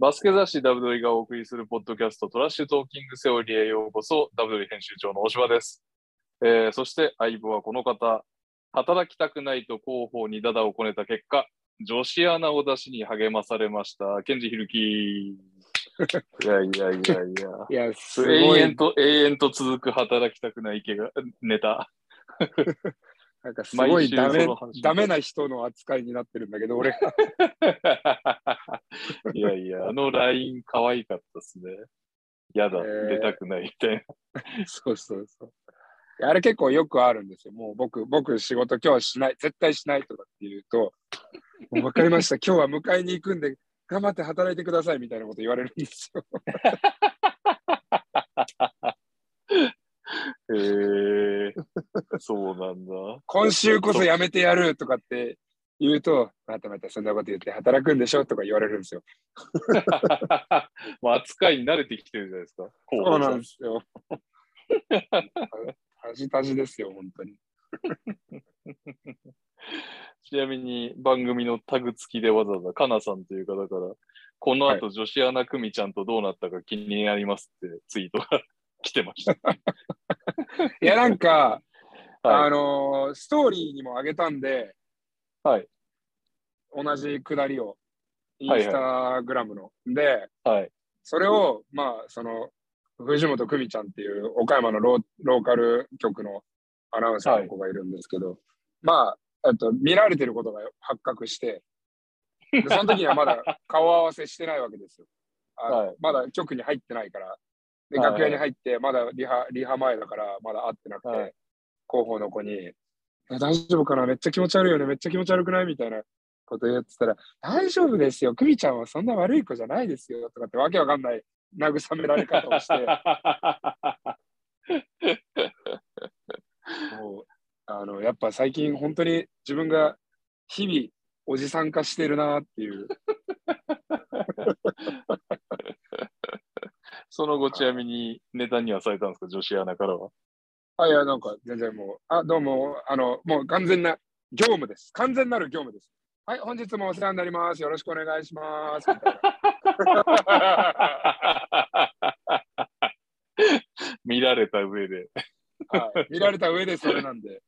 バスケ雑誌ダブドリがお送りするポッドキャストトラッシュトーキングセオリーへようこそ、ダブドリ編集長の大柴です。えーそして相棒はこの方、働きたくないと広報にダダをこねた結果、女子アナを出しに励まされました、ケンジヒルキー。いやいやいやいや。いや、すごい永遠、と、永遠と続く働きたくない系がネタ。なんかすごいダメダメな人の扱いになってるんだけど、俺、いやいや、あの LINE 可愛かったですね。やだ、えー出たくないみたい そうそうそう。あれ結構よくあるんですよ。もう僕、僕仕事今日はしない、絶対しないとかって言うと、もう分かりました、今日は迎えに行くんで、頑張って働いてくださいみたいなこと言われるんですよ。えそうなんだ。今週こそやめてやるとかって言うと、またまたそんなこと言って働くんでしょとか言われるんですよ。もう扱いに慣れてきてるじゃないですか。そうなんでですよ。タジタジですよ、本当に。ちなみに番組のタグ付きでわざわざかなさんという方から、この後女子アナ組ちゃんとどうなったか気になりますってツイートが来てました。いや、なんか、はあのーストーリーにも上げたんで、はい。同じくだりを、イはいンスタグラムの。で、はい。それを、まあ、その、藤本久美ちゃんっていう岡山のローローカル局のアナウンサーの子がいるんですけど、まあ、えっと、見られてることが発覚して、でその時にはまだ顔合わせしてないわけですよ。はいまだ局に入ってないから。で、はい楽屋に入って、まだリハ、リハ前だから、まだ会ってなくて、はい広報の子に、え大丈夫かな？めっちゃ気持ち悪いよねめっちゃ気持ち悪くない？みたいなこと言ってたら、大丈夫ですよ。久美ちゃんはそんな悪い子じゃないですよ。とかってわけわかんない慰められ方をして、もう、あの、やっぱ最近本当に自分が日々おじさん化してるなっていう。その後、ちなみにネタにはされたんですか、女子アナからは？あ、いや、なんか全然もう、あ、どうも、あの、もう完全な業務です。完全なる業務です。はい、本日もお世話になります。よろしくお願いします。見られた上で。はい、見られた上でそれなんで、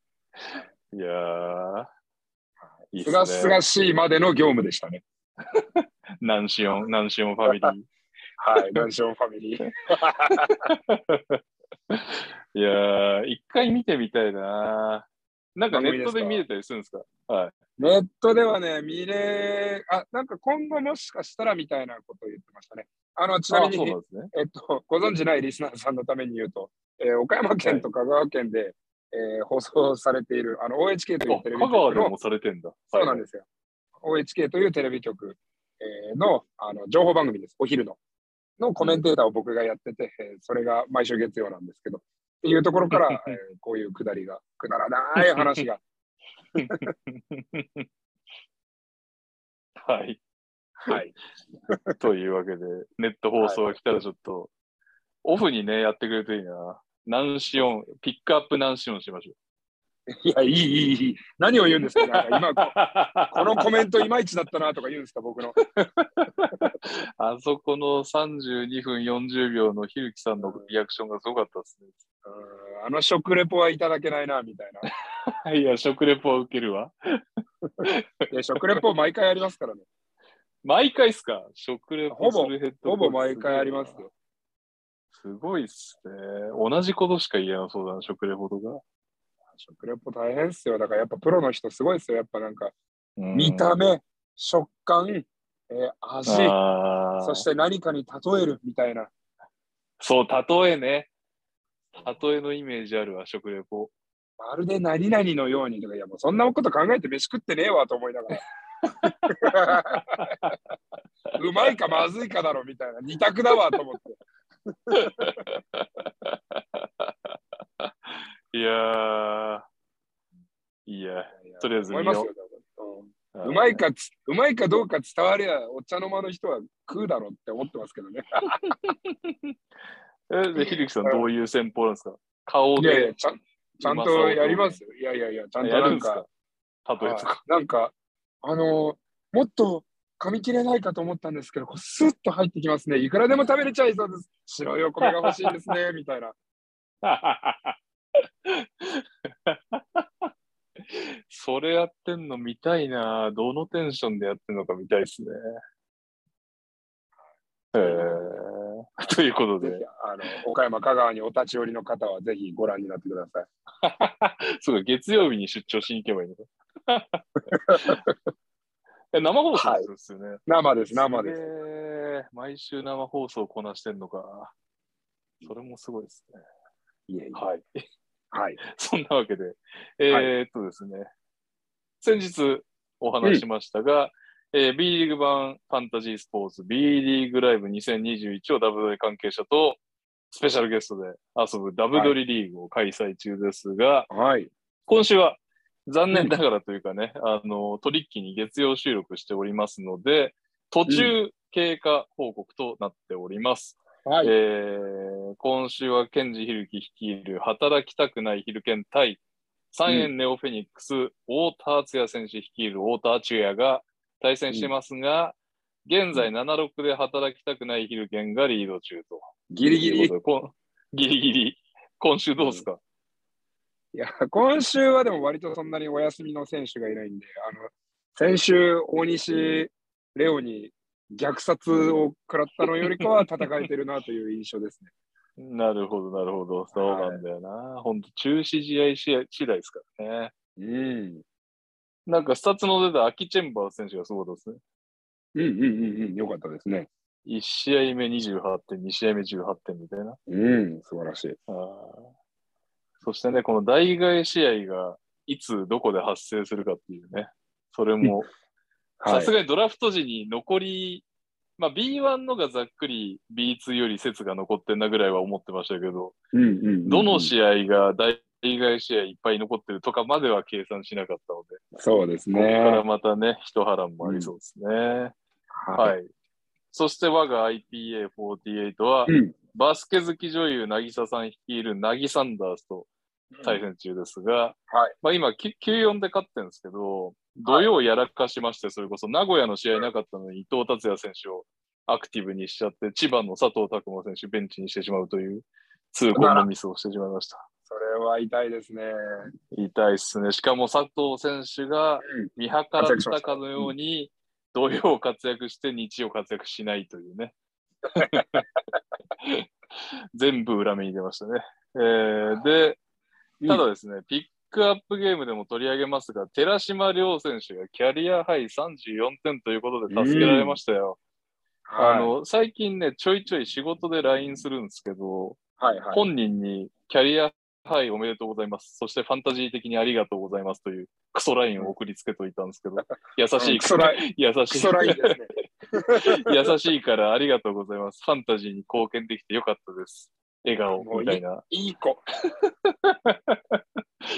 いやー、すがすがしいまでの業務でしたね。マンション、マンションファミリー。はい、マンションファミリー。いやー、一回見てみたいな。なんかネットで見れたりするんですか？はい。ネットではね、見れ、あ、なんか今後もしかしたらみたいなことを言ってましたね。あの、ちなみに、ね。えっと、ご存知ないリスナーさんのために言うと、えー岡山県と香川県で、えー放送されている、あの、OHK といあうテレビ香川でも、されてんだ。でそうなんですよ。OHK というテレビ局、えーのあの情報番組です。お昼の。のコメンテーターを僕がやってて、えーそれが毎週月曜なんですけど、っていうところから、えーこういうくだりが、くだらない話が、はい。はい。というわけで、ネット放送が来たらちょっと、オフにね、やってくれるといいな。ナンシオン、ピックアップナンシオンしましょ いや、いい、いい、いい。何を言うんですか？なんか今、う。このコメントいまいちだったなとか言うんですか、僕の。あそこの32分40秒のひるきさんのリアクションがすごかったですね。うんあの食レポはいただけないな、みたいな。いや、食レポは受けるわ。いや、食レポ毎回ありますからね。毎回っすか？食レポするヘッドほぼ毎回ありますよ。すごいっすね。同じことしか言えなそうだな、食レポとか。食レポ大変っすよ。だからやっぱプロの人すごいっすよ。やっぱなんか、うん見た目、食感、えー味、そして何かに例えるみたいな。そう、例えね。例えのイメージあるわ、食レポ。まるで何々のようにとか、いやもうそんなこと考えて飯食ってねえわと思いながら。うまいかまずいかだろみたいな。二択だわと思って。いやー、いや、とりあえず見よう。うまいかつ、うまいかどうか伝わりゃ、お茶の間の人は食うだろうって思ってますけどね。え、で、ひるきさんどういう戦法なんですか？顔いやいや、でちゃんちゃんとやります？よ。いやいやいや、ちゃんとなんんか例えとか。なんか、あのーもっと噛み切れないかと思ったんですけど、こうスッと入ってきますね。いくらでも食べれちゃいそうです。白いお米が欲しいですね、みたいな。それやってんの見たいな。どのテンションでやってんのか見たいですね。えー、ということで。あの岡山、香川にお立ち寄りの方はぜひご覧になってください。すごい、月曜日に出張しに行けばいいのか。え生放送ですよね、はい、生です、生です。えー、毎週生放送をこなしてんのか。それもすごいですね。いえいえはい。はい。そんなわけで、えー、っとですね、先日お話しましたが、うん、えー、B リーグ版ファンタジースポーツ B リーグライブ2021をダブドリ関係者とスペシャルゲストで遊ぶダブドリリーグを開催中ですが、はい、今週は残念ながらというかね、うん、あの、トリッキーに月曜収録しておりますので、途中経過報告となっております。はい、えー、今週はケンジ・ヒルキ率いる働きたくないヒルケン対三円ネオフェニックス、うん、太田敦也選手率いる太田敦也が対戦してますが、うん、現在7-6で働きたくないヒルケンがリード中と。ギリギリ。ギリギリ。今週どうですか、いや、今週はでも割とそんなにお休みの選手がいないんで、あの、先週、大西レオに虐殺を食らったのよりかは戦えてるなという印象ですね。なるほど、なるほど。そうなんだよな。本、当、中止試合次第ですからね。うん。なんか、スタッツの出たアキ・チェンバー選手がすごかったですね。うんうんうんうん、よかったですね。1試合目28点、2試合目18点みたいな。うん、素晴らしい。あそしてね、この代替試合がいつどこで発生するかっていうね、それもさすがにドラフト時に残り、まあ、B1 のがざっくり B2 より説が残ってんなぐらいは思ってましたけど、うんうんうんうん、どの試合が代替試合いっぱい残ってるとかまでは計算しなかったので、そうですね。ここからまたね、一波乱もありそうですね。うん、はい。そして我が IPA48 は、うん、バスケ好き女優、渚さん率いるナギサンダースと対戦中ですが、うんはいまあ、今、9-4で勝ってるんですけど、土曜やらかしまして、それこそ名古屋の試合なかったのに伊藤達也選手をアクティブにしちゃって、千葉の佐藤拓磨選手ベンチにしてしまうという痛恨のミスをしてしまいました。それは痛いですね。痛いですね。しかも佐藤選手が見計らったかのように、土曜活躍して日曜活躍しないというね。全部裏目に出ましたね。えー、で、ただですね、ピックアップゲームでも取り上げますが、寺島亮選手がキャリアハイ34点ということで助けられましたよ。あの、はい、最近ね、ちょいちょい仕事で LINE するんですけど、はいはい、本人にキャリアハイおめでとうございます。そしてファンタジー的にありがとうございますというクソ LINE を送りつけといたんですけど、優しいから、優しい。優しいからありがとうございます。ファンタジーに貢献できてよかったです。笑顔みたいな。いい子。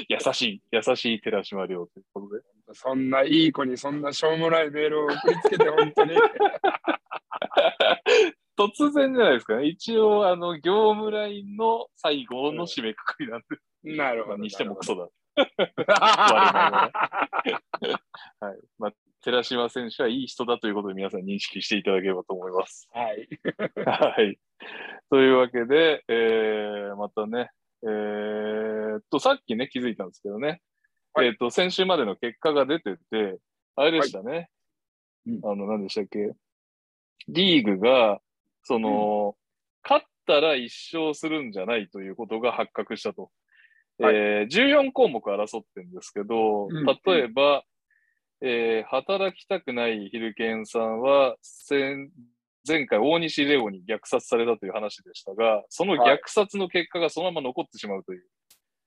優しい、優しい寺島亮ということで。そんないい子にそんなしょうもないメールを送りつけて、本当に。突然じゃないですかね。一応、あの、業務ラインの最後の締めくくりなんで。なるほど。にしてもクソだ。はい。まあ、寺島選手はいい人だということで皆さん認識していただければと思います。はい。はい。というわけで、えー、またね、えー、っと、さっきね、気づいたんですけどね、はい、えー、っと、先週までの結果が出てて、あれでしたね。はい、あの、何でしたっけ？リーグが、その、うん、勝ったら一勝するんじゃないということが発覚したと。はい、えー、14項目争ってるんですけど、例えば、えー、働きたくないヒルケンさんは、前回大西レオに虐殺されたという話でしたが、その虐殺の結果がそのまま残ってしまうという。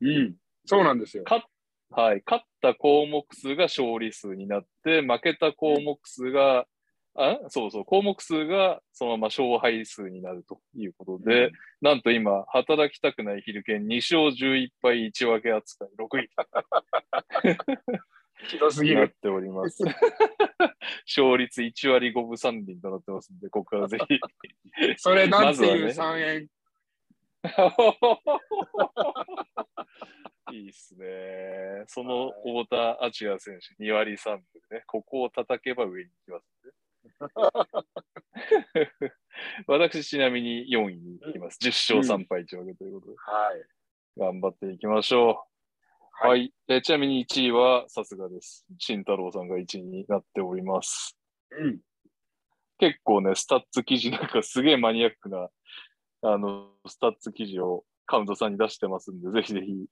はい、うん、そうなんですよ。はい、勝った項目数が勝利数になって、負けた項目数が、あそうそう、項目数がそのまま勝敗数になるということで、うん、なんと今、働きたくないヒルケン2勝11敗1分け扱い6位。ひどすぎる。なっております。勝率1割5分3厘となってますんで、ここからぜひ。それなんていう3円？いいっすね。その太田敦也選手、2割3分でね、ここを叩けば上に行きますんで。私、ちなみに4位に行きます。10勝3敗1分けということで、はい。頑張っていきましょう。ははいい。えちなみに1位はさすがです。慎太郎さんが1位になっております。うん。結構ね、スタッツ記事なんかすげえマニアックな、あの、スタッツ記事をカウントさんに出してますんで、ぜひぜひ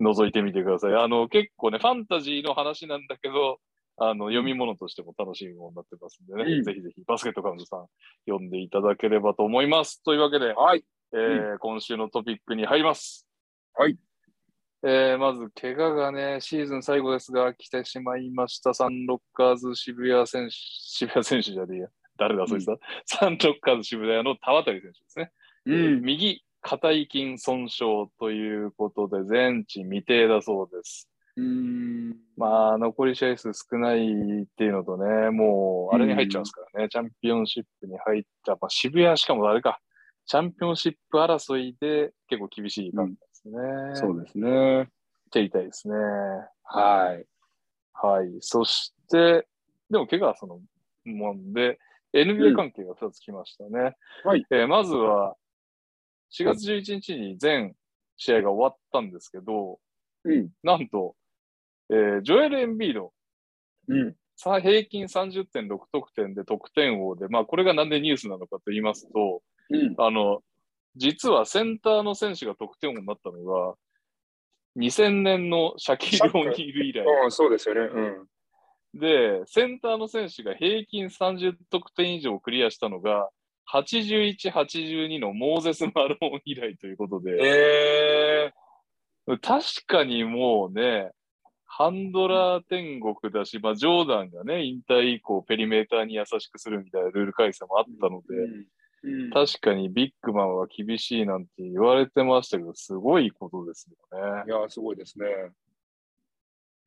覗いてみてください。あの、結構ね、ファンタジーの話なんだけど、あの、読み物としても楽しいものになってますんでね、うんぜひぜひバスケットカウントさん読んでいただければと思います。というわけで、はい。えー今週のトピックに入ります。はい。えーまず、怪我がね、シーズン最後ですが、来てしまいました。サンロッカーズ渋谷選手、渋谷選手じゃねえや。誰だ、そいつだ、サンロッカーズ渋谷の田渡選手ですね。うん。右肩筋損傷ということで、全治未定だそうです。うん。まあ、残り試合数少ないっていうのとね、もう、あれに入っちゃいますからね、チャンピオンシップに入った、まあ、渋谷しかもあれか、チャンピオンシップ争いで結構厳しい感じですね。そうですね。手痛いですね。はい。はい。そして、でも怪我はそのもんで、NBA 関係が2つ来ましたね。はいえーまずは、4月11日に全試合が終わったんですけど、うん。なんと、えージョエル・エンビード、うん。さ平均30.6得点で得点王で、まあこれがなんでニュースなのかと言いますと、うん。あの、実はセンターの選手が得点王になったのが、2000年のシャキローニール以来。ああ、そうですよね。うん。で、センターの選手が平均30得点以上クリアしたのが、81、82のモーゼス・マローン以来ということで、え確かにもうね、ハンドラー天国だし、まあ、ジョーダンがね、引退以降、ペリメーターに優しくするみたいなルール改正もあったので、うん。確かにビッグマンは厳しいなんて言われてましたけど、すごいことですよね。いや、すごいですね。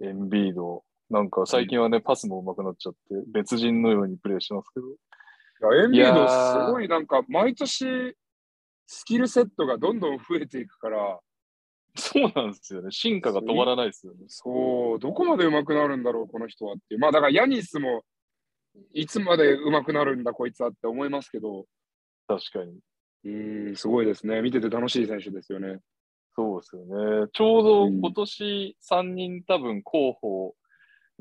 エンビード。なんか最近はね、パスも上手くなっちゃって、別人のようにプレーしてますけど。いや、エンビード、すごいなんか、毎年、スキルセットがどんどん増えていくから、そうなんですよね。進化が止まらないですよね。そう、どこまで上手くなるんだろう、この人はっていう。まあ、だからヤニスも、いつまで上手くなるんだ、こいつはって思いますけど、確かに。うん、すごいですね。見てて楽しい選手ですよね。そうですよね。ちょうど今年3人多分候補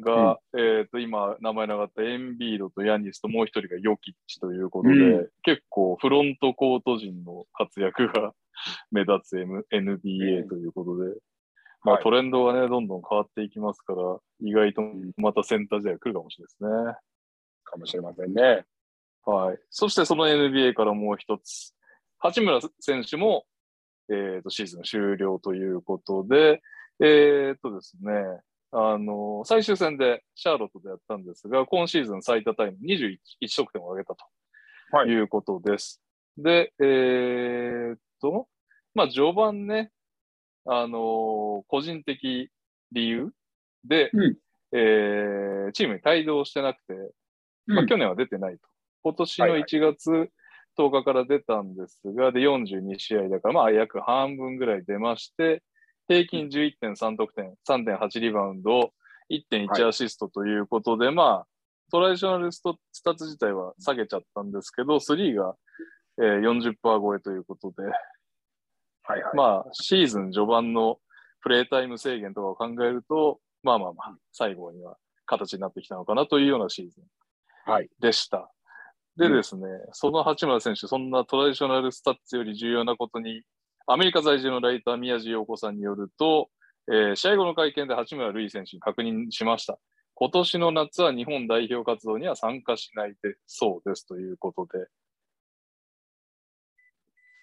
が、えっ、と、今名前の上がったエンビードとヤニスともう一人がヨキッチということで、う結構フロントコート陣の活躍が 目立つ、M、NBA ということで、まあ、はいトレンドがね、どんどん変わっていきますから、意外とんまたセンター時代が来るかもしれないですね。かもしれませんね。はい。そしてその NBA からもう一つ。八村選手も、えっ、と、シーズン終了ということで、えっ、とですね、あの、最終戦でシャーロットでやったんですが、今シーズン最多タイム21得点を挙げたとはいいうことです。で、えっ、と、まあ、序盤ね、あの個人的理由で、うんえーチームに帯同してなくて、まあ、去年は出てないと。今年のはいはい1月10日から出たんですが、で、42試合だから、まあ、約半分ぐらい出まして、平均11.3得点、3.8リバウンド、1.1アシストということで、まあ、トラディショナルストスタッツ自体は下げちゃったんですけど、スリーが、えー40%超えということで、はいはい。まあ、シーズン序盤のプレータイム制限とかを考えると、まあまあまあ、最後には形になってきたのかなというようなシーズンはい。でした。でうん。ですね、その八村選手、そんなトラディショナルスタッツより重要なことに、アメリカ在住のライター宮地陽子さんによると、えー試合後の会見で八村塁選手に確認しました。今年の夏は日本代表活動には参加しないでそうですということで、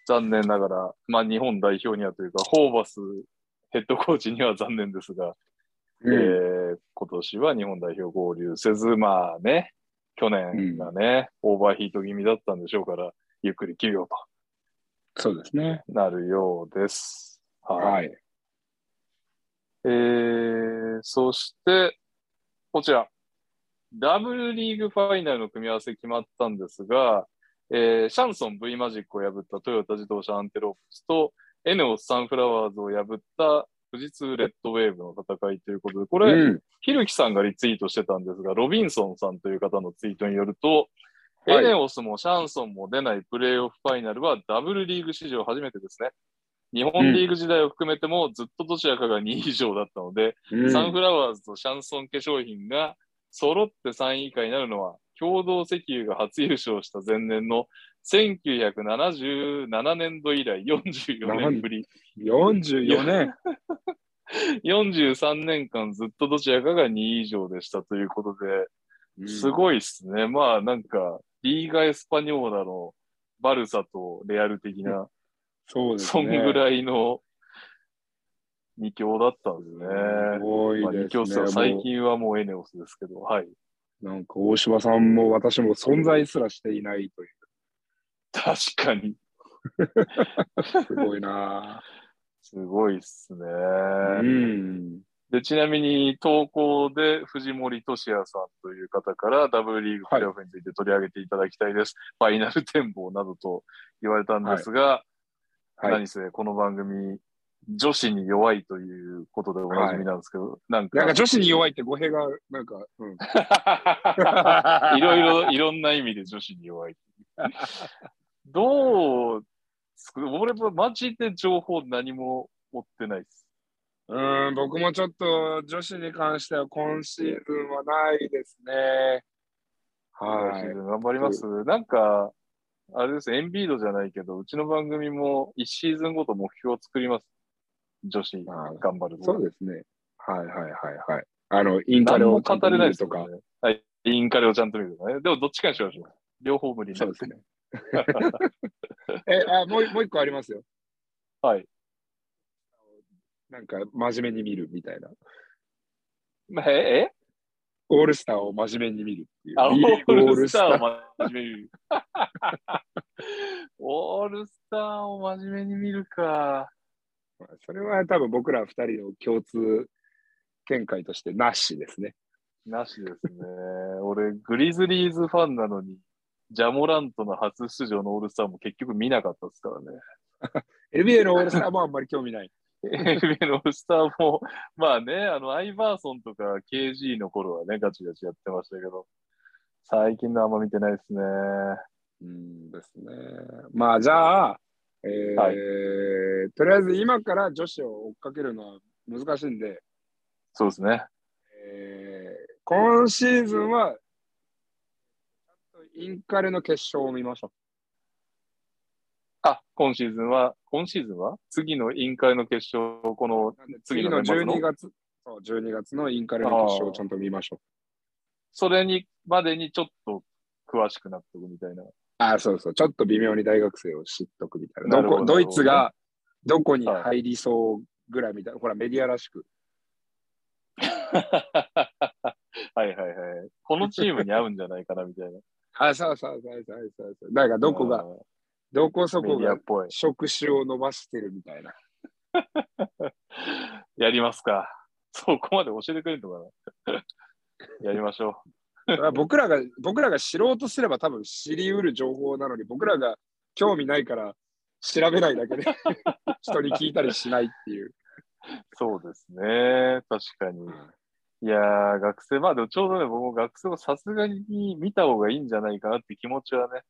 残念ながら、まあ日本代表にはというか、ホーバスヘッドコーチには残念ですが、うん。えー今年は日本代表合流せず、まあね、去年がね、オーバーヒート気味だったんでしょうから、ゆっくり休養そうですね。となるようです。はい。はい。えー、そして、こちら、ダブルリーグファイナルの組み合わせ決まったんですが、えーシャンソン V マジックを破ったトヨタ自動車アンテロープスと、エネオスサンフラワーズを破った富士通レッドウェーブの戦いということで、これ、うん。ひるきさんがリツイートしてたんですが、ロビンソンさんという方のツイートによると、はいエネオスもシャンソンも出ないプレーオフファイナルはダブルリーグ史上初めてですね。日本リーグ時代を含めてもずっとどちらかが2位以上だったので、うんサンフラワーズとシャンソン化粧品が揃って3位以下になるのは、共同石油が初優勝した前年の1977年度以来44年ぶり。44年。43年間ずっとどちらかが2位以上でしたということで、すい。ごいっすね。まあなんか、リーガ・エスパニョーラのバルサとレアル的な、そうですね。そんぐらいの2強だったんですね。すごいまあ、2です強っつったらね。最も近はもうエネオスですけど、はい。うなんか大柴さんも私も存在すらしていないという。確かに。すごいなすごいっすね。ぁ。うん。で、ちなみに投稿で藤森俊也さんという方からダブルリーグプレーオフについて取り上げていただきたいです。ファイナル展望などと言われたんですが、はい。何せこの番組、女子に弱いということでおなじみなんですけど、なんか、なんか女子に弱いって語弊が、なんか、うん。いろいろ、いろんな意味で女子に弱い。どう俺はマジで情報何も追ってないです。うん、僕もちょっと女子に関しては今シーズンはないですね。はい。頑張ります。なんか、あれです、エンビードじゃないけど、うちの番組も1シーズンごと目標を作ります。女子頑張るそうですね。はいはいはいはい。あの、インカレをちゃんと見るとか。ね。はい。インカレをちゃんと見るとかね。でもどっちかにしましょう。両方無理そうですね。え、あ、もうもう一個ありますよ。はい。なんか、真面目に見るみたいな。まあええ？オールスターを真面目に見るっていう。あ、オールスターを真面目に見る。オールスターを真面目に見るか。それは多分僕ら二人の共通見解としてなしですね。なしですね。俺、グリズリーズファンなのに、ジャモラントの初出場のオールスターも結局見なかったですからね。NBA のオールスターもあんまり興味ない。NBA のオールスターも、まあね、あの、アイバーソンとか KG の頃はね、ガチガチやってましたけど、最近のあんま見てないですね。うんですね。まあじゃあ、えーはいとりあえず今から女子を追っかけるのは難しいんで、そうですね。えー今シーズンは、インカレの決勝を見ましょあ、今シーズンは、今シーズンは？次のインカレの決勝、この次次のの？年末の12月、そう12月のインカレの決勝をちゃんと見ましょう。それに、までにちょっと詳しくなっておくみたいな。あそうそう、ちょっと微妙に大学生を知っとくみたいな。どどこドイツがどこに入りそうぐらいみたいな、ほら、メディアらしく。はいはいはい。このチームに合うんじゃないかなみたいな。あ、そうそうそうそうそうそう。だからどこが、うんどこそメこがディアっぽい。触手を伸ばしてるみたいな。やりますか。そこまで教えてくれるのかな。やりましょだから僕らが、僕らが知ろうとすれば多分知り得る情報なのに、僕らが興味ないから調べないだけで 人に聞いたりしないっていう。う。そうですね。確かに。いやー、学生、まあでもちょうどね、僕も学生をさすがに見た方がいいんじゃないかなって気持ちはね、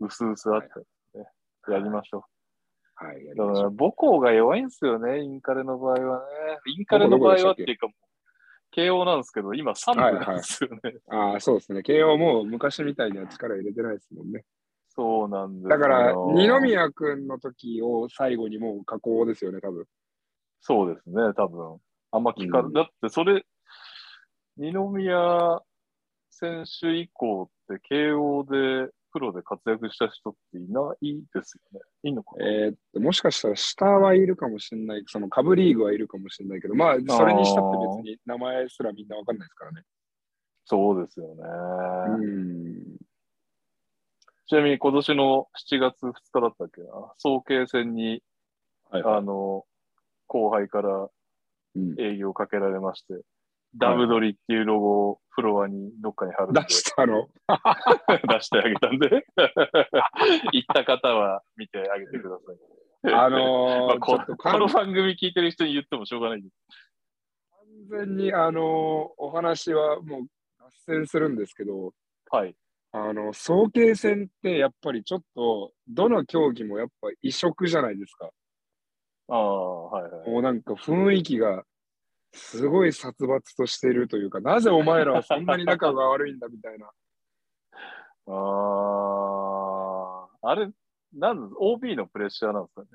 うすうすあったんですね。やりましょはい、やう。りましょうだから母校が弱いんですよね、インカレの場合はね。インカレの場合はっていうか慶応なんですけど、今3部なんですよね。ああ、そうですね。慶応も昔みたいには力入れてないですもんね。そうなんですよだから、二宮君の時を最後にもう加工ですよね、多分。そうですね、多分。あんま聞か、うんだってそれ、二宮選手以降って慶応でプロで活躍した人っていないですよね。いいのかな、えーっと、もしかしたら下はいるかもしれない、その下部リーグはいるかもしれないけど、まあ、それにしたって別に名前すらみんなわかんないですからね。そうですよね。うん。ちなみに今年の7月2日だったっけな、早慶戦に、はいあの、後輩からうん営業かけられまして、ダブドリっていうロゴをフロアにどっかに貼る出したの？出してあげたんで、行った方は見てあげてください。あのー まあ、ここの完番組聞いてる人に言ってもしょうがないです。全に、あのーお話はもう脱線するんですけど、はい。あの、早慶戦ってやっぱりちょっと、どの競技もやっぱ異色じゃないですか。ああ、はいはい。もうなんか雰囲気がすごい殺伐としてるというか、なぜお前らはそんなに仲が悪いんだみたいな。ああ、あれ、なんで OB のプレッシャーなんですかね。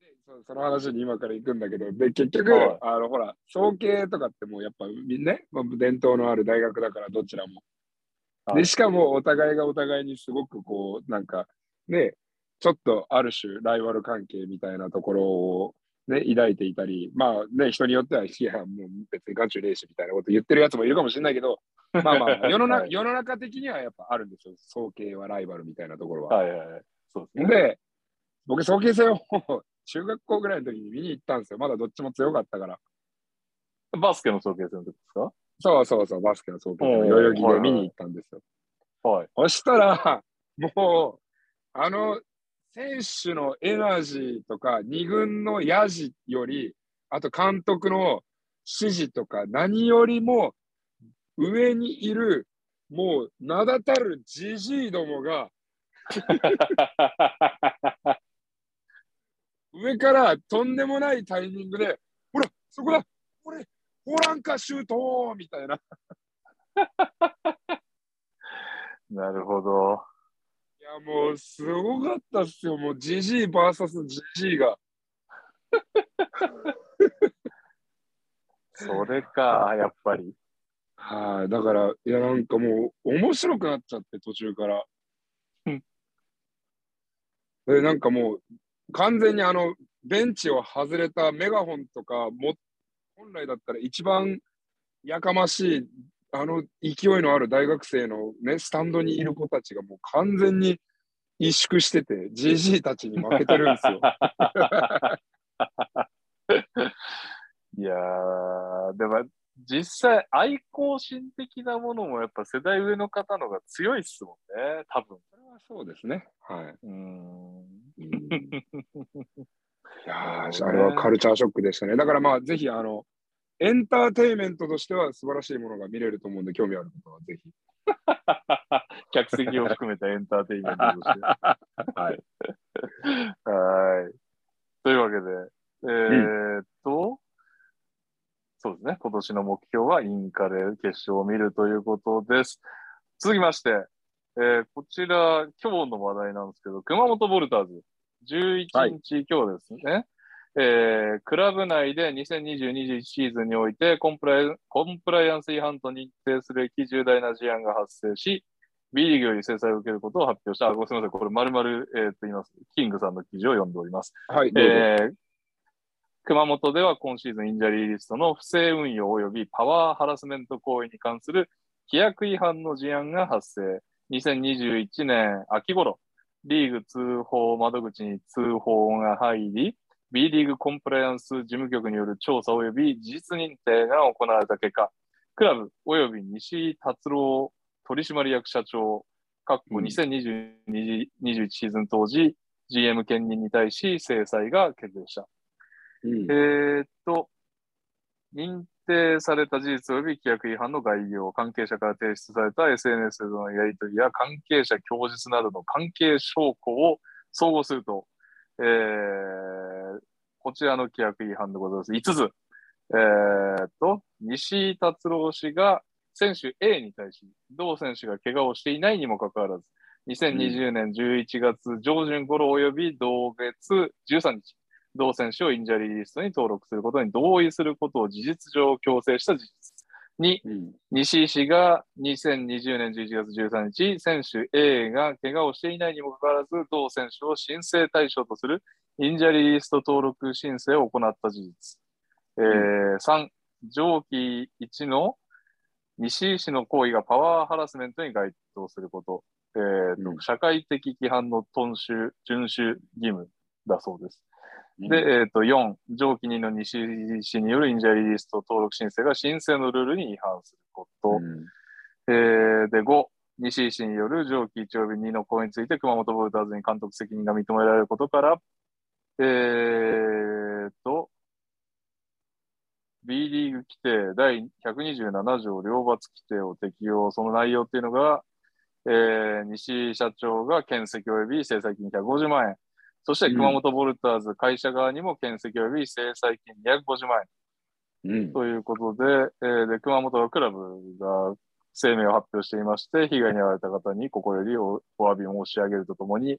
でそその話に今から行くんだけど、で、結局、はいあの、ほら、早慶とかってもうやっぱみんなね、まあ、伝統のある大学だからどちらも。で、はいしかもお互いがお互いにすごくこう、なんか、ね、ちょっとある種ライバル関係みたいなところをね、抱いていたり、まあね、人によっては、いや、もう別に眼中ねえしみたいなこと言ってるやつもいるかもしれないけど、まあまあ、世の中、はい世の中的にはやっぱあるんですよ。早慶はライバルみたいなところは。はいはいはい。そうですね。で、僕、早慶戦を中学校ぐらいの時に見に行ったんですよ。まだどっちも強かったから。バスケの早慶戦の時ですか？そうそうそう、バスケの早慶戦代々木で見に行ったんですよ。はい。そしたら、もう、あの、選手のエナジーとか、二軍のヤジより、あと監督の指示とか、何よりも上にいる、もう名だたるジジイどもが、上からとんでもないタイミングで、ほら、そこだ、これ、ホランかシュートみたいな。なるほど。いや、もう、すごかったっすよ。もう、ジジイ VS ジジイが。それか、やっぱり。はい、だから、いや、なんかもう、面白くなっちゃって、途中からうん。で、なんかもう、完全にあの、ベンチを外れたメガホンとか、も、本来だったら一番やかましい、あの勢いのある大学生のね、スタンドにいる子たちがもう完全に萎縮してて、ジジイたちに負けてるんですよ。いやー、でも実際、愛好心的なものもやっぱ世代上の方のが強いっすもんね、多分。それはそうですね。はい。うーん。いやー、あれはカルチャーショックでしたね。だからまあ、ぜひ、あの、エンターテインメントとしては素晴らしいものが見れると思うんで、興味ある方はぜひ。客席を含めたエンターテインメントとして。はい。はい。というわけで、えーっと、そうですね。今年の目標はインカレ決勝を見るということです。続きまして、えーこちら、今日の話題なんですけど、熊本ボルターズ、11日、今日ですね。えークラブ内で2020-21シーズンにおいてコンプライアンス違反と認定するべき重大な事案が発生し、B リーグより制裁を受けることを発表した。あ、ごすみません。これ、まるまる、えーっと言います。キングさんの記事を読んでおります。はい。えー熊本では今シーズンインジャリーリストの不正運用及びパワーハラスメント行為に関する規約違反の事案が発生。2021年秋頃、リーグ通報窓口に通報が入り、B リーグコンプライアンス事務局による調査及び事実認定が行われた結果、クラブ及び西井達郎取締役社長、かっこうん2020-21シーズン当時、GM 兼任に対し制裁が決定した。うんえーっと、認定された事実及び規約違反の概要、関係者から提出された SNS でのやり取りや関係者供述などの関係証拠を総合すると、えーこちらの規約違反でございます。5つ。えーっと、西井達郎氏が選手 A に対し、同選手が怪我をしていないにもかかわらず、2020年11月上旬頃及び同月13日、同選手をインジャリーリストに登録することに同意することを事実上強制した事実。2、うん西井氏が2020年11月13日、選手 A が怪我をしていないにもかかわらず、同選手を申請対象とするインジャリーリスト登録申請を行った事実。えー3、上記1の西井氏の行為がパワーハラスメントに該当すること。えーとうん社会的規範の遵守、遵守義務だそうです。うんで、えっ、と、4、上記2の西井氏によるインジャリーリスト登録申請が申請のルールに違反すること。うんえーで、5、西井氏による上記1及び2の行為について熊本ボルターズに監督責任が認められることから、えーと、B リーグ規定第127条両罰規定を適用、その内容っていうのが、えー、西社長が検責及び制裁金150万円。そして熊本ボルターズ会社側にも検責及び制裁金250万円。うん、ということで、えー、で熊本クラブが声明を発表していまして、被害に遭われた方に心よりおお詫び申し上げるとともに、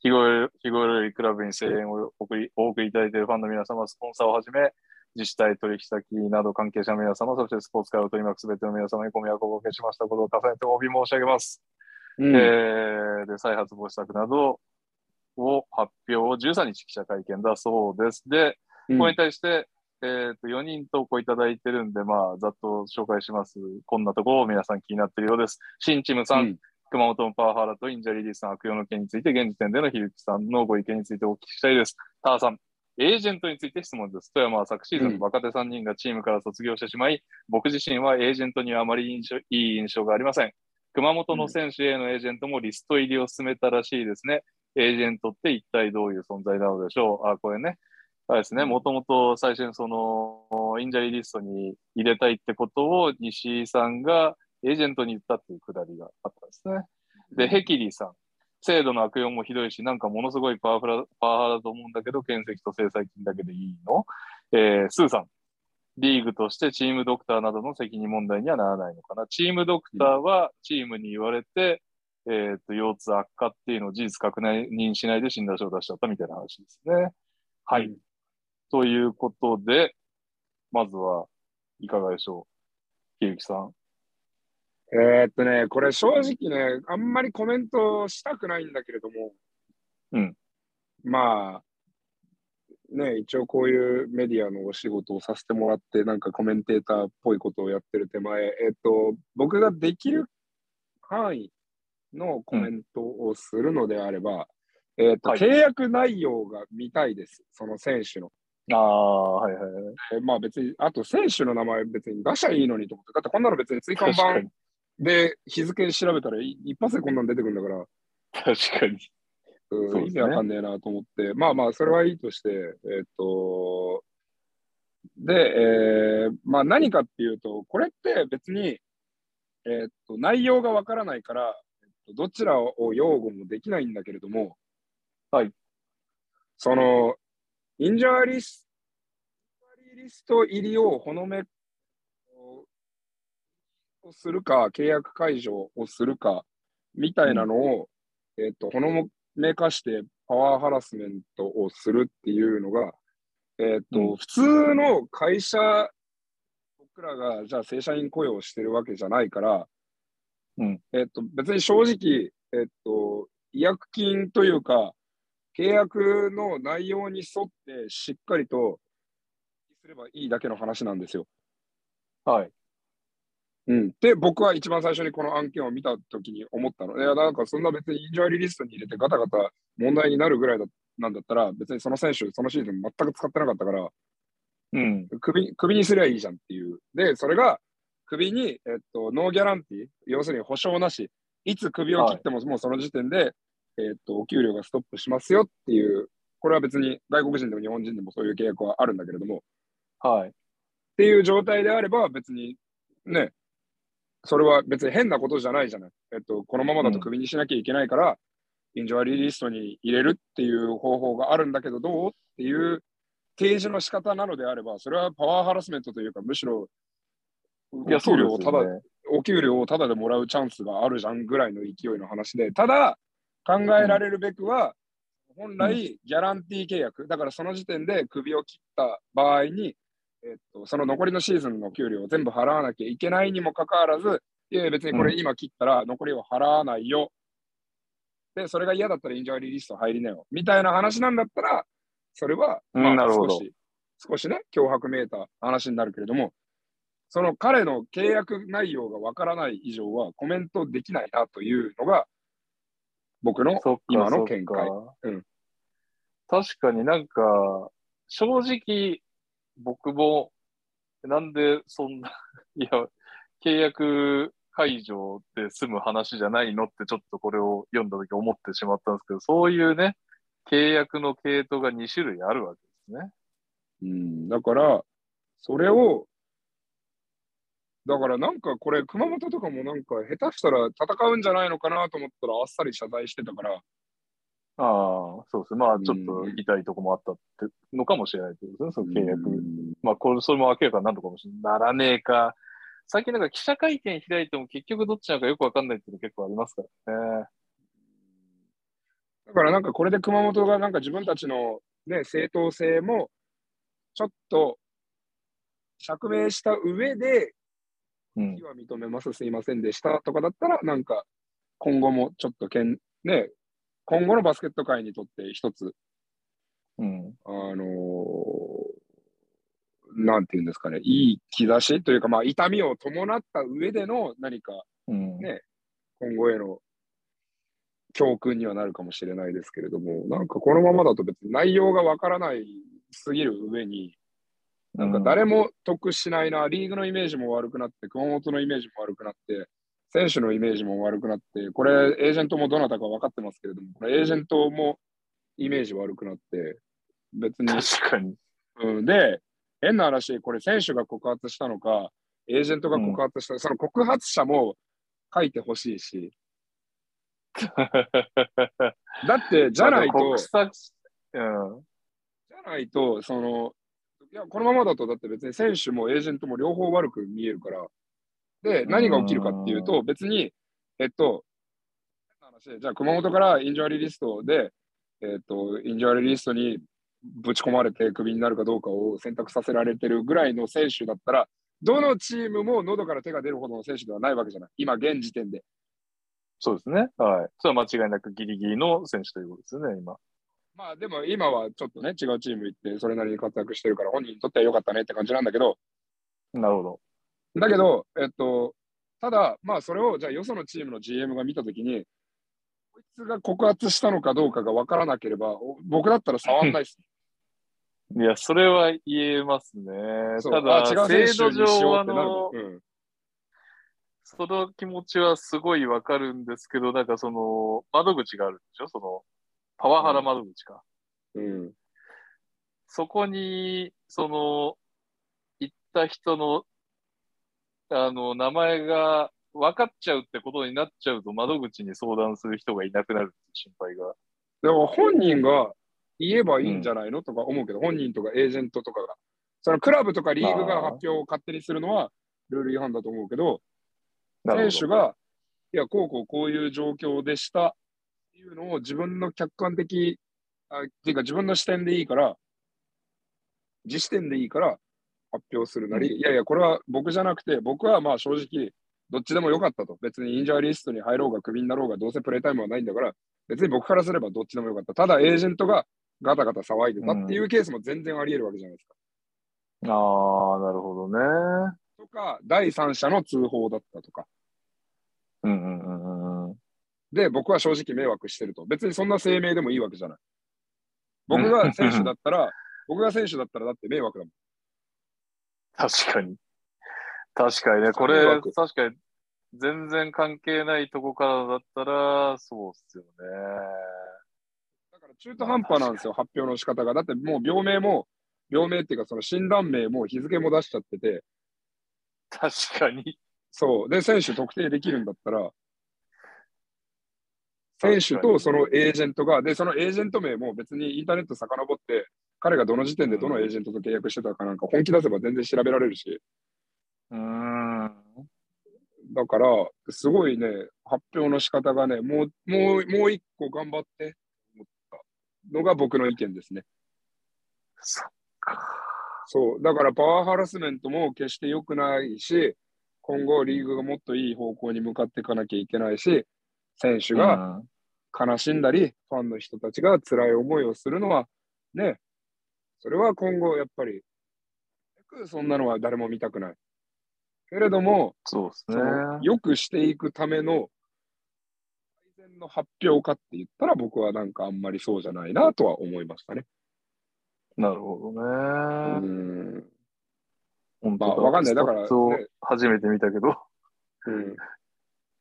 日頃日頃よりクラブに声援を送りお送りいただいているファンの皆様、スポンサーをはじめ、自治体、取引先など関係者の皆様、そしてスポーツ界を取り巻くすべての皆様にご迷惑をおかけしましたことを重ねてお詫び申し上げます。うん、えー、で再発防止策などを発表を13日記者会見だそうです。で、これに対して、えー、と4人投稿いただいてるんで、まあ、ざっと紹介します。こんなところを皆さん気になっているようです。新チームさん、うん、熊本のパワハラとインジャリーリスト悪用の件について、現時点でのひるきさんのご意見についてお聞きしたいです。ターさん、エージェントについて質問です。富山は昨シーズン若手3人がチームから卒業してしまい、うん、僕自身はエージェントにはあまり印象いい印象がありません。熊本の選手へのエージェントもリスト入りを進めたらしいですね。エージェントって一体どういう存在なのでしょう。あ、これね。あれですね、もともと最初にその、インジャリーリストに入れたいってことを西井さんがエージェントに言ったっていうくだりがあったんですね。で、ヘキリーさん。制度の悪用もひどいし、なんかものすごいパワフラパワハラだと思うんだけど、譴責と制裁金だけでいいの？えー、スーさん。リーグとしてチームドクターなどの責任問題にはならないのかな？チームドクターはチームに言われて、うん、えっ、と、腰痛悪化っていうのを事実確認しないで診断書を出しちゃったみたいな話ですね。はい。うん、ということで、まずはいかがでしょう？ひゆきさん。えー、っとね、これ正直ね、あんまりコメントしたくないんだけれども、うん。まあ、ね、一応こういうメディアのお仕事をさせてもらって、なんかコメンテーターっぽいことをやってる手前、えっと、僕ができる範囲のコメントをするのであれば、うん、えっと、はい、契約内容が見たいです、その選手の。ああ、はいはいはい。えまあ別に、あと選手の名前別に出しゃいいのにと思って、だってこんなの別に追加版で日付調べたら一発でこんなん出てくるんだから。確かに。うん、意味わかんねえなと思って、まあまあ、それはいいとして、えっ、と、で、えー、まあ何かっていうと、これって別に、えっ、と、内容がわからないから、えっと、どちらを擁護もできないんだけれども、はい。その、インジャーリスリスト入りをほのめをするか、契約解除をするか、みたいなのを、うん、えっ、と、ほのめかしてパワーハラスメントをするっていうのが、えっ、と、うん、普通の会社、僕らがじゃあ正社員雇用してるわけじゃないから、うん、えっ、と、別に正直、えっ、と、違約金というか、契約の内容に沿ってしっかりとすればいいだけの話なんですよ。はい。うん、で、僕は一番最初にこの案件を見たときに思ったの。いや、なんかそんな別にインジャーリリストに入れてガタガタ問題になるぐらいだなんだったら、別にその選手、そのシーズン全く使ってなかったから、うん、首首にすりゃいいじゃんっていう。で、それが首に、えっと、ノーギャランティー、要するに保証なし、いつ首を切ってももうその時点で、えっと、お給料がストップしますよっていう、これは別に外国人でも日本人でもそういう契約はあるんだけれども、はい。っていう状態であれば、別にね、それは別に変なことじゃないじゃない。えっと、このままだとクビにしなきゃいけないから、うん、インジョアリーリストに入れるっていう方法があるんだけど、どうっていう提示の仕方なのであれば、それはパワーハラスメントというか、むしろ、お給料をただ、ね、お給料をただでもらうチャンスがあるじゃんぐらいの勢いの話で、ただ、考えられるべくは、本来、ギャランティー契約、だからその時点で首を切った場合に、えっと、その残りのシーズンの給料を全部払わなきゃいけないにもかかわらず、いや別にこれ今切ったら残りを払わないよ。で、それが嫌だったらインジャーリーリスト入りなよ。みたいな話なんだったら、それは、まあ、少し、少しね、脅迫めいた話になるけれども、その彼の契約内容がわからない以上はコメントできないなというのが、僕の今の見解。うん、確かになんか、正直、僕も、なんでそんな、いや、契約解除で済む話じゃないのってちょっとこれを読んだ時思ってしまったんですけど、そういうね、契約の系統が2種類あるわけですね。うん、だから、それを、だからなんかこれ、熊本とかもなんか下手したら戦うんじゃないのかなと思ったらあっさり謝罪してたから、ああ、そうですね。まあ、ちょっと痛いとこもあったってのかもしれないけどね、その契約。うんまあ、これ、それも明らかになるのかもしれない。ならねえか。最近なんか記者会見開いても結局どっちなのかよくわかんないっていうの結構ありますからね。だからなんかこれで熊本がなんか自分たちの、ね、正当性もちょっと釈明した上で、うん認めます、すいませんでしたとかだったら、なんか今後もちょっとけん、ね、今後のバスケット界にとって一つ、うん。あのーなんていうんですかね、いい兆しというか、まあ、痛みを伴った上での何かうん。ね今後への教訓にはなるかもしれないですけれども、なんかこのままだと別に内容がわからないすぎる上に、なんか誰も得しないな、リーグのイメージも悪くなって、熊本のイメージも悪くなって、選手のイメージも悪くなって、これ、エージェントもどなたか分かってますけれども、これ、エージェントもイメージ悪くなって、別に、確かに。うん、で、変な話、これ、選手が告発したのか、エージェントが告発した、その告発者も書いてほしいし、だって、じゃないと、うん。じゃないと、その、いや、このままだと、だって別に選手もエージェントも両方悪く見えるから、で、何が起きるかっていうと、別に、えっと、じゃあ、熊本からインジュアリーリストで、えっと、インジュアリーリストにぶち込まれてクビになるかどうかを選択させられてるぐらいの選手だったら、どのチームも喉から手が出るほどの選手ではないわけじゃない。今、現時点で。そうですね。はい。それは間違いなくギリギリの選手ということですよね、今。まあでも今はちょっとね、違うチーム行って、それなりに活躍してるから、本人にとっては良かったねって感じなんだけど、なるほど。だけど、えっと、ただ、まあそれを、じゃあよそのチームの GM が見たときに、こいつが告発したのかどうかが分からなければ、お僕だったら触んないです。いや、それは言えますね。ただ、あ違う選制度上あの、うんその気持ちはすごいわかるんですけど、なんかその、窓口があるんでしょ？その、パワハラ窓口か。うん。そこに、その、行った人の、あの、名前が分かっちゃうってことになっちゃうと、窓口に相談する人がいなくなるって心配が。でも本人が言えばいいんじゃないの、とか思うけど、本人とかエージェントとかが。そのクラブとかリーグが発表を勝手にするのはルール違反だと思うけど選手が、いや、こうこうこういう状況でしたっていうのを自分の客観的、あっていうか自分の視点でいいから、自視点でいいから発表するなり、うんいやいや、これは僕じゃなくて、僕はまあ正直、どっちでもよかったと。別にインジャーリストに入ろうがクビになろうが、どうせプレイタイムはないんだから、別に僕からすればどっちでもよかった。ただ、エージェントがガタガタ騒いでたっていうケースも全然あり得るわけじゃないですか。ああ、なるほどね。とか、第三者の通報だったとか。うんうんうんうん。で、僕は正直迷惑してると。別にそんな声明でもいいわけじゃない。僕が選手だったら、僕が選手だったらだって迷惑だもん。確かに。確かにね、こ迷れ、惑確かに、全然関係ないとこからだったら、そうっすよね。だから中途半端なんですよ、発表の仕方が。だってもう病名も、病名っていうかその診断名も日付も出しちゃってて、確かに。そう。で、選手特定できるんだったら、選手とそのエージェントが、で、そのエージェント名も別にインターネット遡って、彼がどの時点でどのエージェントと契約してたかなんか本気出せば全然調べられるし、うーん。だから、すごいね、発表の仕方がね、もう、もう、もう一個頑張って思ったのが僕の意見ですね。そっか。そう。だからパワーハラスメントも決して良くないし、今後リーグがもっといい方向に向かっていかなきゃいけないし、選手が悲しんだり、ファンの人たちが辛い思いをするのは、ね、それは今後やっぱり、そんなのは誰も見たくない。けれども、そうですね。その良くしていくための改善の発表かって言ったら僕はなんかあんまりそうじゃないなとは思いましたね。なるほどうね。ん。本まあわかんないだからね初めて見たけど、うん、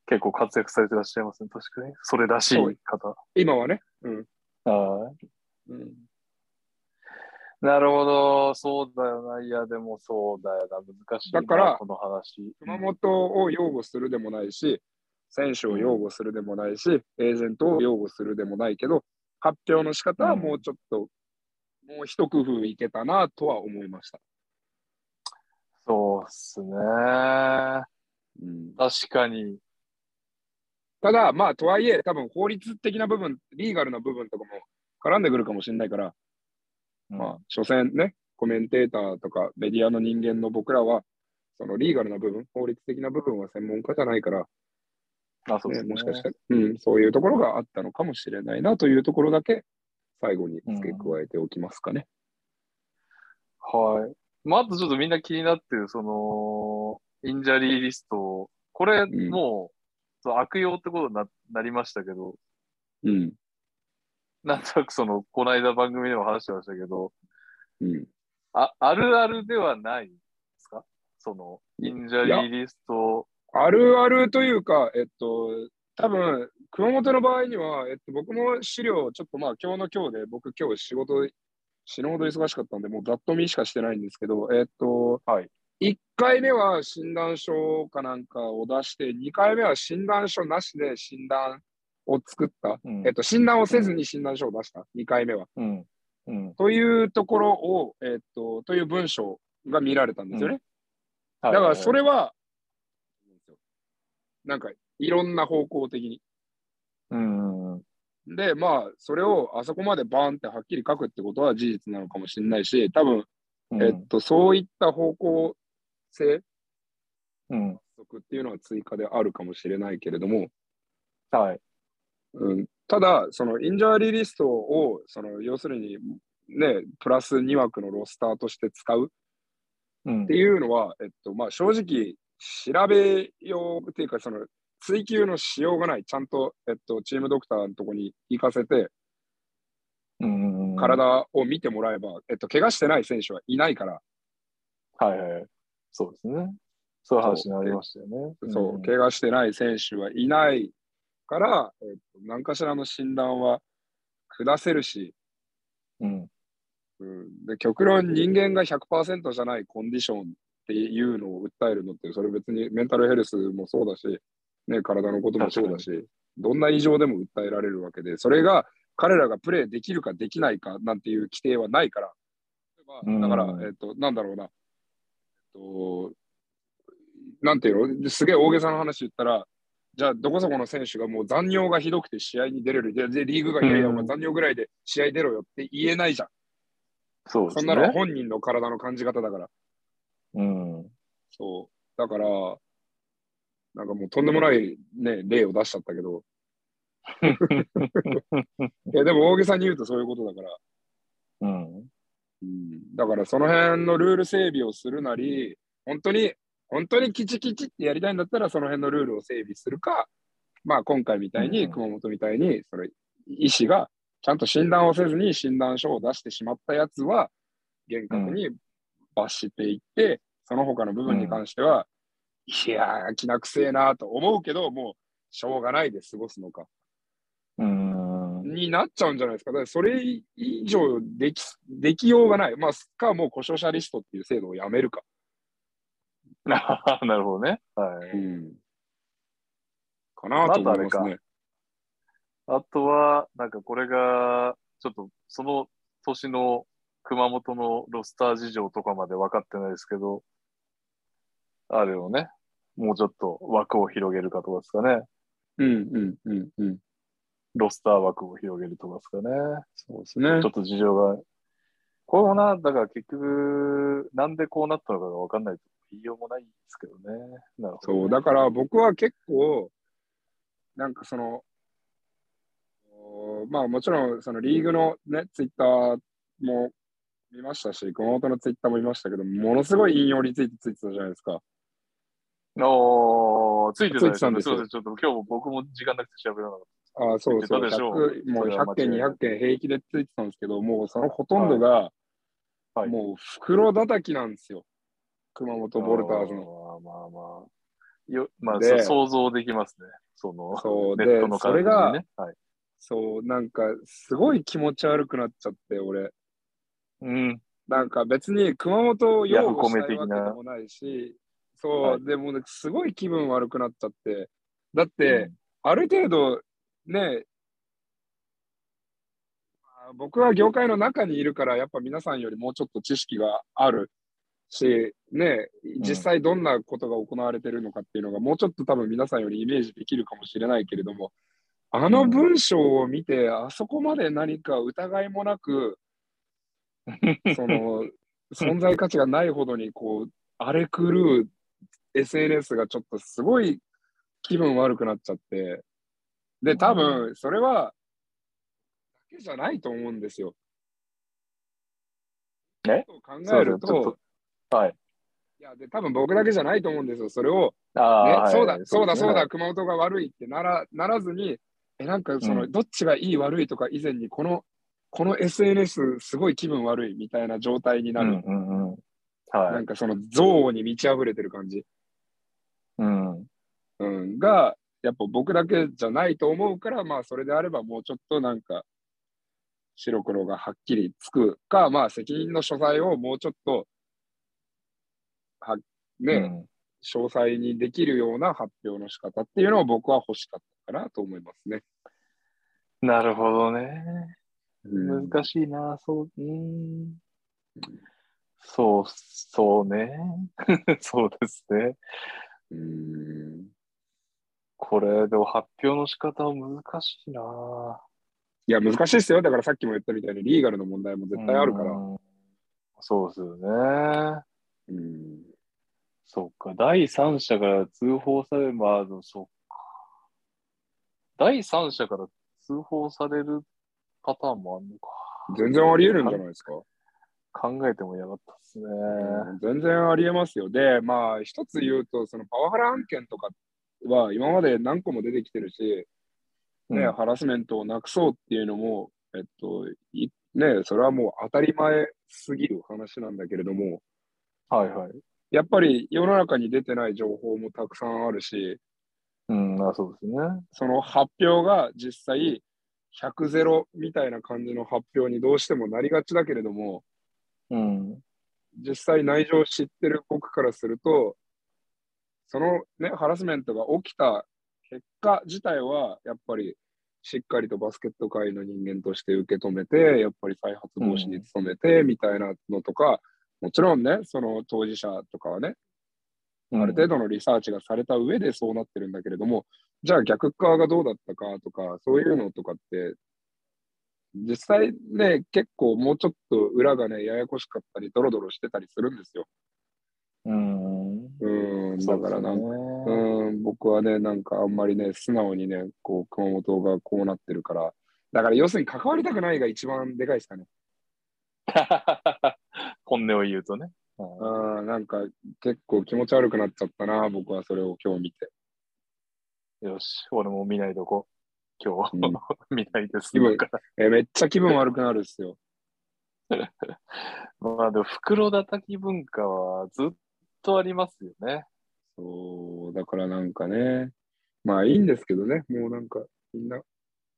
結構活躍されてらっしゃいますね。確かに。それらしい方。今はね。うん。はい。うん、なるほど、そうだよな。いや、でもそうだよな。難しいな。だからこの話。熊本を擁護するでもないし、選手を擁護するでもないし、エージェントを擁護するでもないけど、発表の仕方はもうちょっと、もう一工夫いけたなとは思いました。そうっすね。うん、確かに。ただ、まあ、とはいえ、多分法律的な部分、リーガルな部分とかも絡んでくるかもしれないから、まあ、所詮ね、コメンテーターとかメディアの人間の僕らは、そのリーガルな部分、法律的な部分は専門家じゃないから、あ、そうですね。ねもしかしたら、うん、そういうところがあったのかもしれないなというところだけ、最後に付け加えておきますかね。はい。まあ、あとちょっとみんな気になってる、その、インジャリーリスト、これ、んもう、そう悪用ってことにななりましたけど、うん。なんとなくその、この間番組でも話してましたけど、うん。あ、あるあるではないですか？その、インジャリーリスト、あるあるというか、えっと、多分熊本の場合には、えっと、僕も資料、ちょっとまあ今日の今日で、僕今日仕事、死ぬほど忙しかったんで、もうざっと見しかしてないんですけど、えっと、はい。1回目は診断書かなんかを出して、2回目は診断書なしで診断を作った。うんえっと、診断をせずに診断書を出した、2回目は。うん。うん。というところを、えっと、という文章が見られたんですよね。だからそれは、なんかいろんな方向的に。うん。うん。で、まあ、それをあそこまでバーンってはっきり書くってことは事実なのかもしれないし、多分、うんえっと、そういった方向性うん。っていうのは追加であるかもしれないけれども、はい。うん、ただ、そのインジャーリーリストを、その要するに、ね、プラス2枠のロスターとして使ううんっていうのは、えっと、まあ、正直、調べようっていうか、その、追求のしようがない。ちゃんと、えっと、チームドクターのとこに行かせて、うん。体を見てもらえば、えっと、怪我してない選手はいないから、はいはい。そうですね。そういう話になりましたよね。そう、ん怪我してない選手はいないから、えっと、何かしらの診断は下せるし、うん。うん、で極論人間が100%じゃないコンディションっていうのを訴えるのって、それ別にメンタルヘルスもそうだし、ね、体のこともそうだし、どんな異常でも訴えられるわけで、それが彼らがプレーできるかできないかなんていう規定はないから、うん。だから、えっと、なんだろうな、えっと、なんていうの、すげえ大げさな話言ったら、じゃあ、どこそこの選手がもう残尿がひどくて試合に出れる。で、でリーグが、いやいや、お前残尿ぐらいで試合出ろよって言えないじゃん。そうですね。そんなのは本人の体の感じ方だから。うん。そう。だから、なんかもうとんでもないね、例を出しちゃったけど。いや、でも大げさに言うとそういうことだから。うん。うん、だからその辺のルール整備をするなり、本当に、本当にキチキチってやりたいんだったら、その辺のルールを整備するか、まあ今回みたいに、うん熊本みたいに、その医師がちゃんと診断をせずに診断書を出してしまったやつは、厳格に罰していって、その他の部分に関しては、いやー、きなくせえなと思うけど、もうしょうがないで過ごすのか。うん。になっちゃうんじゃないですか。だからそれ以上でき、できようがない。まあ、か、もう故障者リストっていう制度をやめるか。なるほどね。はい。ん。かなと思いますあとあれね。あとは、なんかこれが、ちょっとその年の熊本のロスター事情とかまで分かってないですけど、あれをね、もうちょっと枠を広げるかとかですかね。うんうんうんうん。ロスター枠を広げるとかですかね。そうですねちょ。っと事情が。これもな、だから結局、なんでこうなったのかが分かんないと言いようもないですけどね。なるほど、そう、だから僕は結構、なんかその、おまあもちろんそのリーグのね、ツイッターも見ましたし、熊本のツイッターも見ましたけど、ものすごい引用リツイートついてたじゃないですか。おー、ついてたついてたんですよ。すいません、ちょっと今日も僕も時間なくて調べられなかっあそうそう、言ってたでしょう。100もうそれは100件、間違いない。200件平気でついてたんですけど、もうそのほとんどが、はい。もう袋叩きなんですよ。熊た。本ボルターズの。まあまあまあ。よまあ、想像できますね。その、そうネットのでそれ感じね。がはい。そう、なんか、すごい気持ち悪くなっちゃって、俺。うん。なんか別に熊本を擁護したいわけでもないし、そう、はいでもね、すごい気分悪くなっちゃって、だって、ある程度、ね、まあ僕は業界の中にいるから、やっぱ皆さんよりもうちょっと知識があるし、ね、実際どんなことが行われてるのかっていうのが、もうちょっと多分皆さんよりイメージできるかもしれないけれども、あの文章を見て、あそこまで何か疑いもなく、その 存在価値がないほどにこう荒れ狂う SNS がちょっとすごい気分悪くなっちゃってで多分それはだけじゃないと思うんですよ。えと考えるとはい。いやで多分僕だけじゃないと思うんですよ。それを、ねはいそうだそうだそうだ熊本が悪いってならならずにえなんかその、うんどっちがいい悪いとか以前にこのこの SNS すごい気分悪いみたいな状態になる。うんうんうん。なはい。んかその憎悪に満ち溢れてる感じ、うん。うん、が、やっぱ僕だけじゃないと思うから、まあそれであればもうちょっとなんか、白黒がはっきりつくか、まあ責任の所在をもうちょっと、はね、うん詳細にできるような発表の仕方っていうのを僕は欲しかったかなと思いますね。なるほどね。うん難しいな、そう、うーん。そう、そうね。そうですね。うんこれ、でも発表の仕方は難しいな。いや、難しいですよ。だからさっきも言ったみたいにリーガルの問題も絶対あるから。うん。そうですよね。うんそっか。第三者から通報される、まあ、でもそっか。第三者から通報されるパターンもあるのか。全然あり得るんじゃないですか？考えてもいなかったですね。うん全然ありえますよ。で、まあ、一つ言うと、そのパワハラ案件とかは今まで何個も出てきてるし、ね、うんハラスメントをなくそうっていうのも、えっと、いね、それはもう当たり前すぎる話なんだけれども、はいはい。やっぱり世の中に出てない情報もたくさんあるし、うん、あそうですね。その発表が実際100ゼロみたいな感じの発表にどうしてもなりがちだけれども、うん。実際内情を知ってる僕からすると、そのね、ハラスメントが起きた結果自体は、やっぱりしっかりとバスケット界の人間として受け止めて、やっぱり再発防止に努めて、みたいなのとか、もちろんね、その当事者とかはね、ある程度のリサーチがされた上でそうなってるんだけれども、じゃあ逆側がどうだったかとか、そういうのとかって、実際ね、結構もうちょっと裏がね、ややこしかったり、ドロドロしてたりするんですよ。うん。うん、だからなんか、か、うん、僕はね、なんかあんまりね、素直にね、こう、熊本がこうなってるから、だから要するに関わりたくないが一番でかいですかね。本音を言うとね。うん、なんか結構気持ち悪くなっちゃったな、僕はそれを今日見て。よし、俺も見ないとこ。今日、うん 見ないです。えめっちゃ気分悪くなるっすよ。まあでも、袋叩き文化はずっとありますよね。そう、だからなんかね、まあいいんですけどね、もうなんかみんな、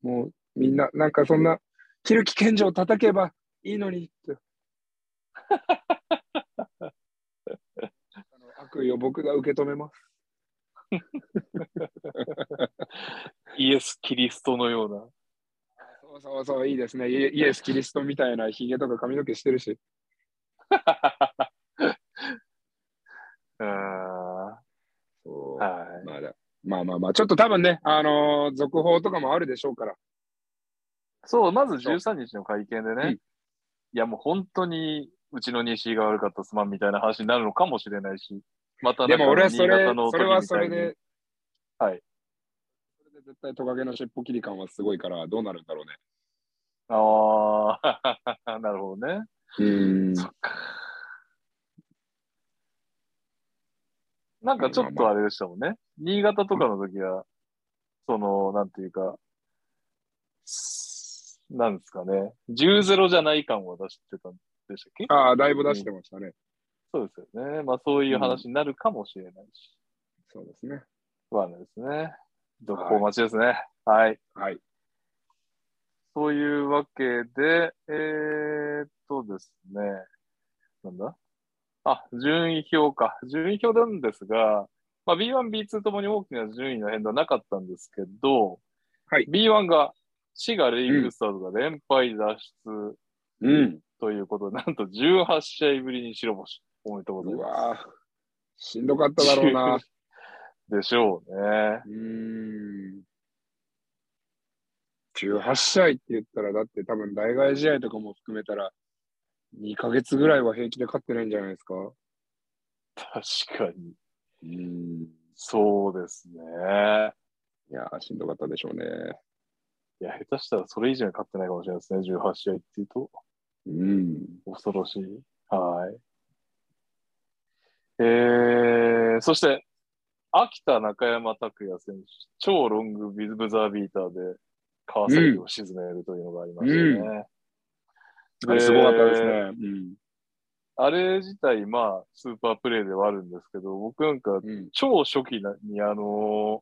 もうみんな、なんかそんな、キルキ賢者を叩けばいいのにって。あの悪意を僕が受け止めます。イエス・キリストのような。そうそうそう、いいですね。イエス・キリストみたいなヒゲとか髪の毛してるし。あそうーはい。まあだまあまあまあ、ちょっと多分ね、あのー続報とかもあるでしょうから。そう、まず13日の会見でね、うんいやもう本当にうちの西井が悪かったすまんみたいな話になるのかもしれないし、またでも俺は新それ潟の、それは時みたいにそれで、はい。それで絶対トカゲの尻尾切り感はすごいから、どうなるんだろうね。ああ、なるほどね。うんそっか。なんかちょっとあれでしたもんね。新潟とかの時は、その、なんていうか、すなんですかね。10-0じゃない感を出してたんでしたっけ？ああ、だいぶ出してましたね。そうですよね。まあそういう話になるかもしれないし。そうですね。不安ですね。続報待ちですね。はい。はい。そういうわけで、えー、っとですね。なんだ？あ、順位表か。順位表なんですが、まあ、B1、B2 ともに大きな順位の変動はなかったんですけど、はい B1 が滋賀レイクスターズが連敗脱出うん。ということで、なんと18試合ぶりに白星。おめでとうございうまわぁしんどかっただろうな。す。でしょうね。うーん。18試合って言ったら、だって多分代替試合とかも含めたら、2ヶ月ぐらいは平気で勝ってないんじゃないですか？確かに。うーん。そうですね。いやー、しんどかったでしょうね。いや、下手したらそれ以上に勝ってないかもしれないですね。18試合っていうと。うん。恐ろしい。はい。えー、そして、秋田中山拓也選手、超ロングビズブザービーターで川崎を沈めるというのがありましたね。すごかったですね。うん。あれ自体、まあ、スーパープレイではあるんですけど、僕なんかうん。超初期に、あの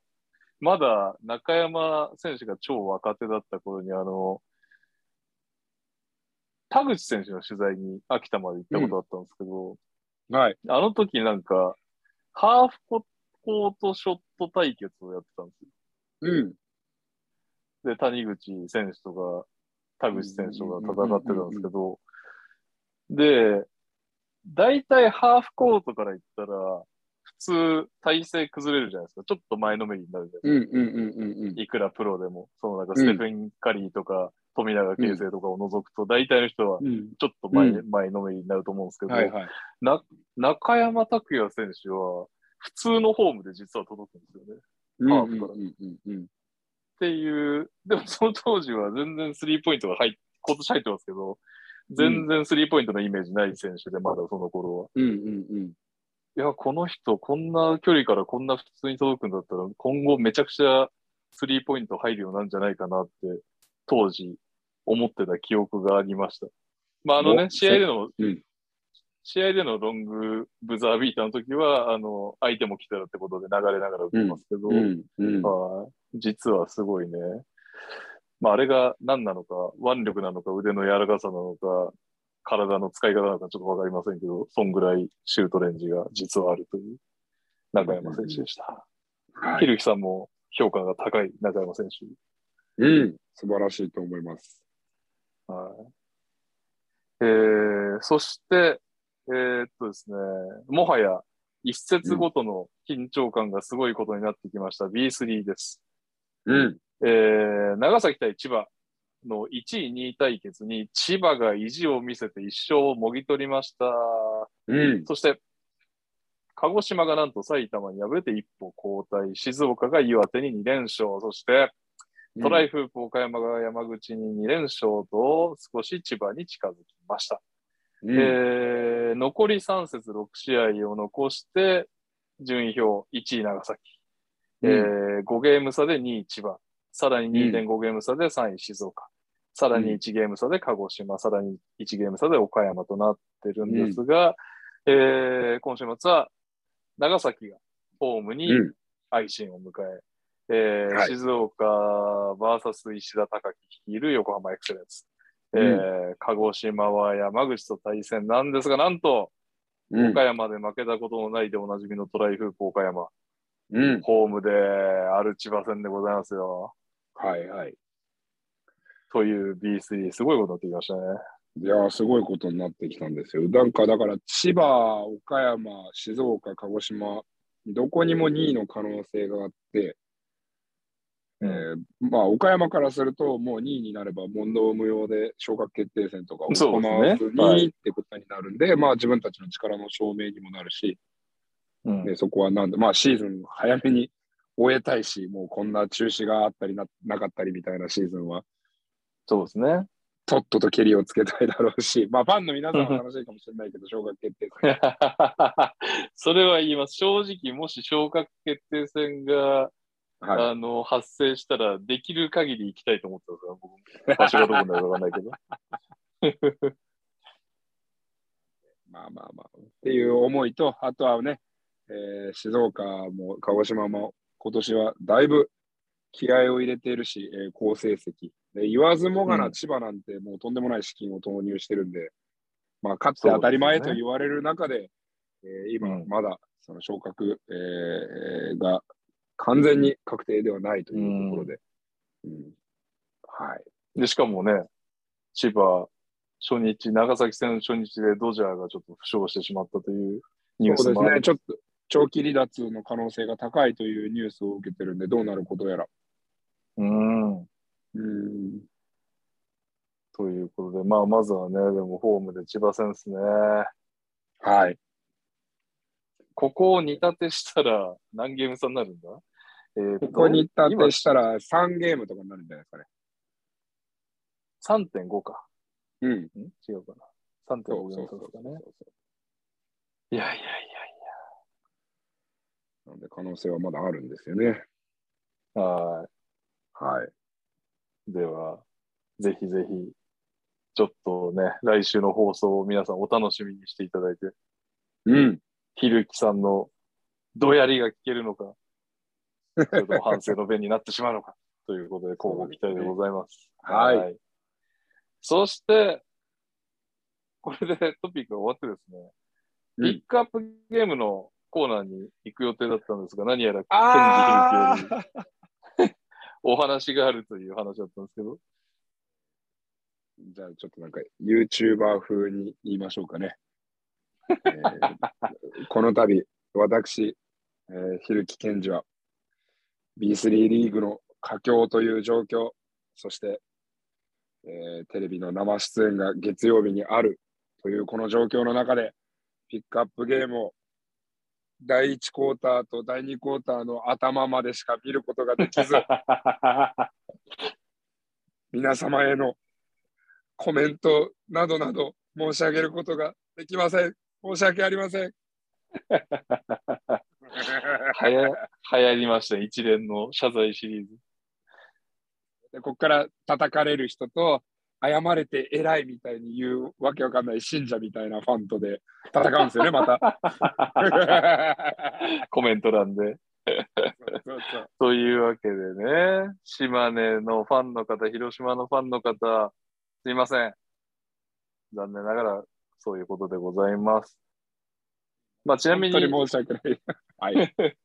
まだ中山選手が超若手だった頃に、あの田口選手の取材に秋田まで行ったことあったんですけど、はい。あの時なんか、ハーフコートショット対決をやってたんですよ。うん。で、谷口選手とか、田口選手とか戦ってたんですけど、で、大体ハーフコートから言ったら、普通体勢崩れるじゃないですか。ちょっと前のめりになるじゃないですか。うんうんうんうんうん。いくらプロでも、そのなんかステフェン・カリーとか、富永啓生とかを除くと、大体の人はうん。ちょっと前,、う前のめりになると思うんですけど、はいはい。な中山拓也選手は、普通のフォームで実は届くんですよね。うんハーフからっていう、でもその当時は全然スリーポイントが入っ、今年入ってますけど、全然スリーポイントのイメージない選手で、まだその頃は。うんうんうん。いや、この人、こんな距離からこんな普通に届くんだったら、今後めちゃくちゃスリーポイント入るようなんじゃないかなって、当時思ってた記憶がありました。まあ、あのね、お試合での、うん試合でのロングブザービーターの時は、あの、相手も来てるってことで流れながら受けますけど、実はすごいね。まあ、あれが何なのか、腕力なのか、腕の柔らかさなのか、体の使い方なのかちょっとわかりませんけど、そんぐらいシュートレンジが実はあるという中山選手でした。はい。ひるきさんも評価が高い中山選手。うん。素晴らしいと思います。はい。えー、そして、えーっとですね、もはや一節ごとの緊張感がすごいことになってきました B3 です。うん。えー、長崎対千葉の1位、2位対決に千葉が意地を見せて一勝をもぎ取りました。うん。そして、鹿児島がなんと埼玉に敗れて一歩後退、静岡が岩手に2連勝、そしてトライフープ岡山が山口に2連勝と少し千葉に近づきました。うん。えー残り3節6試合を残して、順位表1位長崎、えー5ゲーム差で2位千葉、さらに2.5ゲーム差で3位静岡、さらに1ゲーム差で鹿児島、さらに1ゲーム差で岡山となってるんですが、えー今週末は長崎がホームにうん。愛心を迎え、えーはい静岡 VS 石田隆樹率いる横浜エクセレンス。えうんー鹿児島は山口と対戦なんですが、なんと、うん岡山で負けたことのないでおなじみのトライフープ岡山、うん。ホームである千葉戦でございますよ。はいはい。という B3、すごいことになってきましたね。いやー、すごいことになってきたんですよ。なんか、だから、千葉、岡山、静岡、鹿児島、どこにも2位の可能性があって、えーまあ、岡山からすると、もう2位になれば問答無用で昇格決定戦とか行わずにってことになるんで、まあ、自分たちの力の証明にもなるし、うんでそこはなんで、まあ、シーズン早めに終えたいし、もうこんな中止があったりななかったりみたいなシーズンは、そうですね。とっととケリをつけたいだろうし、まあ、ファンの皆さんは楽しいかもしれないけど、昇格決定戦。それは言います。正直、もし昇格決定戦が、はいあの発生したら、できる限り行きたいと思ってますから、僕。場所がどこになるかわかんないけど。まあまあまあ。っていう思いと、あとはね、えー静岡も鹿児島も今年はだいぶ気合を入れているし、えー好成績。で言わずもがうなん千葉なんてもうとんでもない資金を投入してるんで、まあ、勝って当たり前と言われる中で、えー今うんまだその昇格、えーが完全に確定ではないというところで、うんはい。で、しかもね、千葉、初日、長崎戦初日でドジャーがちょっと負傷してしまったというニューそうですね。ちょっと長期離脱の可能性が高いというニュースを受けてるんで、どうなることやら。うん。うんということで、まあ、まずはね、でもホームで千葉戦ですね。はい。ここを煮立てしたら 何ゲーム差になるんだ？えーとここに立てしたら3ゲームとかになるんじゃないですかね。今3.5か。うん。ん？違うかな。3.5そうゲーム差ですかね。いやいやいなので可能性はまだあるんですよね。や。ははい。い。では、ぜひぜひ、ちょっとね、来週の放送を皆さんお楽しみにしていただいて、うん。ひるきさんのどやりが聞けるのか、それとも反省の弁になってしまうのか、ということで、今後期待でございます。はい。そして、これでトピックが終わってですね、うん。ピックアップゲームのコーナーに行く予定だったんですが、何やらあケンジヒル お話があるという話だったんですけど、じゃあちょっとなんか YouTuber 風に言いましょうかね。えーこの度、私、えー、ひるきけんじは B3 リーグの佳境という状況、そして、えーテレビの生出演が月曜日にあるというこの状況の中で、ピックアップゲームを第1クォーターと第2クォーターの頭までしか見ることができず、皆様へのコメントなどなど申し上げることができません。申し訳ありません。はや流行りましたね、一連の謝罪シリーズ。でここから叩かれる人と、謝れて偉いみたいに言うわけわかんない信者みたいなファンとで戦うんですよね、また。コメント欄で。そうそうというわけでね、島根のファンの方、広島のファンの方、すいません。残念ながら、そういうことでございます。まあ、ちなみに、申し訳ない。はい。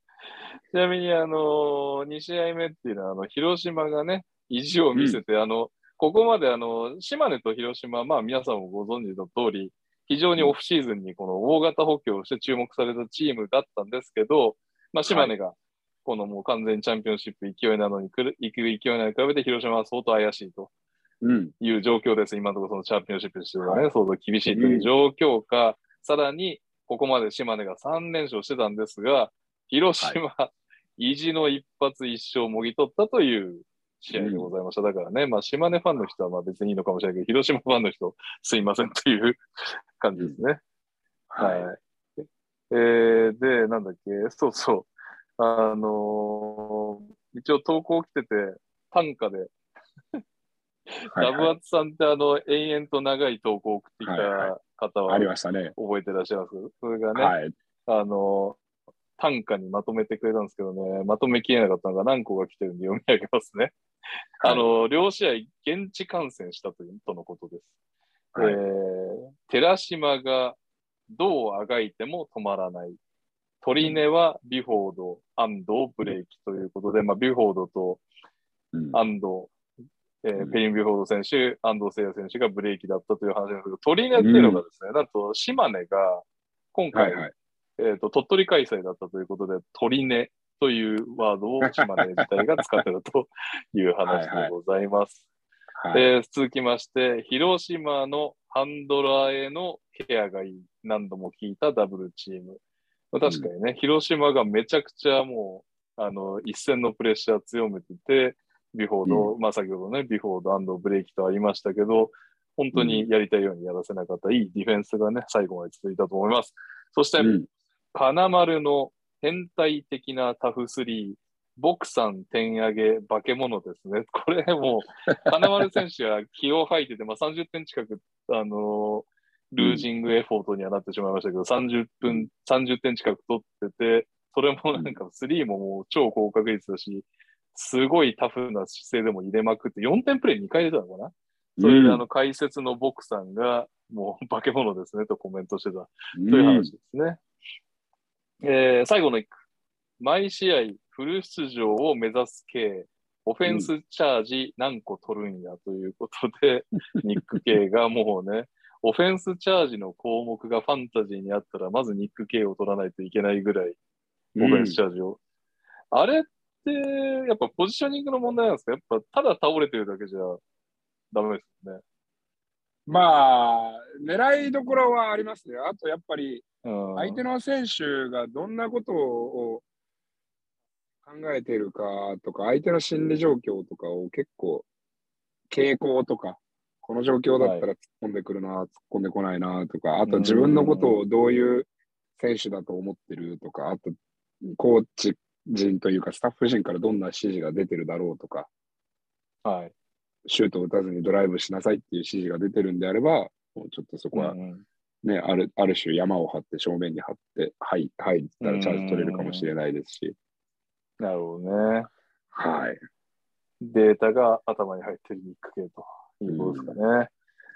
ちなみに、あの、2試合目っていうのは、あの、広島がね、意地を見せて、あの、ここまで、あの、島根と広島、まあ、皆さんもご存知の通り、非常にオフシーズンにこの大型補強をして注目されたチームだったんですけど、まあ、島根が、このもう完全にチャンピオンシップ勢いなのに来る、行く勢いなのに比べて広島は相当怪しいとうん。いう状況です。今のところそのチャンピオンシップとしてはね、相当厳しいという状況か、さらに、ここまで島根が3連勝してたんですが、広島、意地の一発一勝もぎ取ったという試合でございました。だからね、まあ、島根ファンの人はまあ別にいいのかもしれないけど、広島ファンの人、すいませんという感じですね。はい。はえー、で、なんだっけ、そうそう。あのー一応投稿来てて、短歌で、い。ラブはいアツさんってあの、延々と長い投稿を送ってきはいはた方はありましたね。覚えてらっしゃいます？それがね、はい。あの、短歌にまとめてくれたんですけどね、まとめきれなかったのが何個か来てるんで読み上げますね。あの、両試合現地観戦したという、とのことです。はいえー寺島がどうあがいても止まらない。鳥根はビュフォード、安藤、ブレーキということで、まあ、ビュフォードとうん安藤、えーうんペリン・ビュフォード選手、安藤聖也選手がブレーキだったという話なんですけど、鳥根っていうのがですね、なんと島根が今は回、いはい。えーと、鳥取開催だったということで、鳥根というワードを島根自体が使ってたという話でございます。はい。えー続きまして、広島のハンドラーへのケアがいい。何度も聞いたダブルチーム。まあ確かにね、広島がめちゃくちゃもう、あの、一戦のプレッシャー強めてて、ビフォード、まあ先ほどね、ビフォード、ブレーキとありましたけど、本当にやりたいようにやらせなかった、いいディフェンスがね、最後まで続いたと思います。そして、うん。金丸の変態的なタフスリー、ボクさん点上げ化け物ですね。これもう、金丸選手が気を吐いてて、まあ、30点近く、あのールージングエフォートにはなってしまいましたけど、30分、30点近く取ってて、それもなんかスリーももう超高確率だし、すごいタフな姿勢でも入れまくって、4点プレー2回入れたのかな？それでうんあの解説のボクさんが、もう化け物ですねとコメントしてた。うん。という話ですね。えー最後の一句。毎試合フル出場を目指す系、オフェンスチャージ何個取るんやということで、ニック系がもうね、オフェンスチャージの項目がファンタジーにあったら、まずニック系を取らないといけないぐらい、オフェンスチャージを。あれ？って、やっぱポジショニングの問題なんですか？やっぱただ倒れてるだけじゃダメですよね。まあ、狙いどころはありますね。あとやっぱり、うん相手の選手がどんなことを考えているかとか、相手の心理状況とかを結構、傾向とか、この状況だったら突っ込んでくるな、突っ込んでこないなとか、あと自分のことをどういう選手だと思ってるとか、あと、コーチ陣というか、スタッフ陣からどんな指示が出てるだろうとか、はい。シュートを打たずにドライブしなさいっていう指示が出てるんであれば、もうちょっとそこはうんうんね、あるある種山を張って正面に張って、はい、はいって言ったらチャージ取れるかもしれないですし、なるほどね。はい。データが頭に入ってるニック系ということですかね。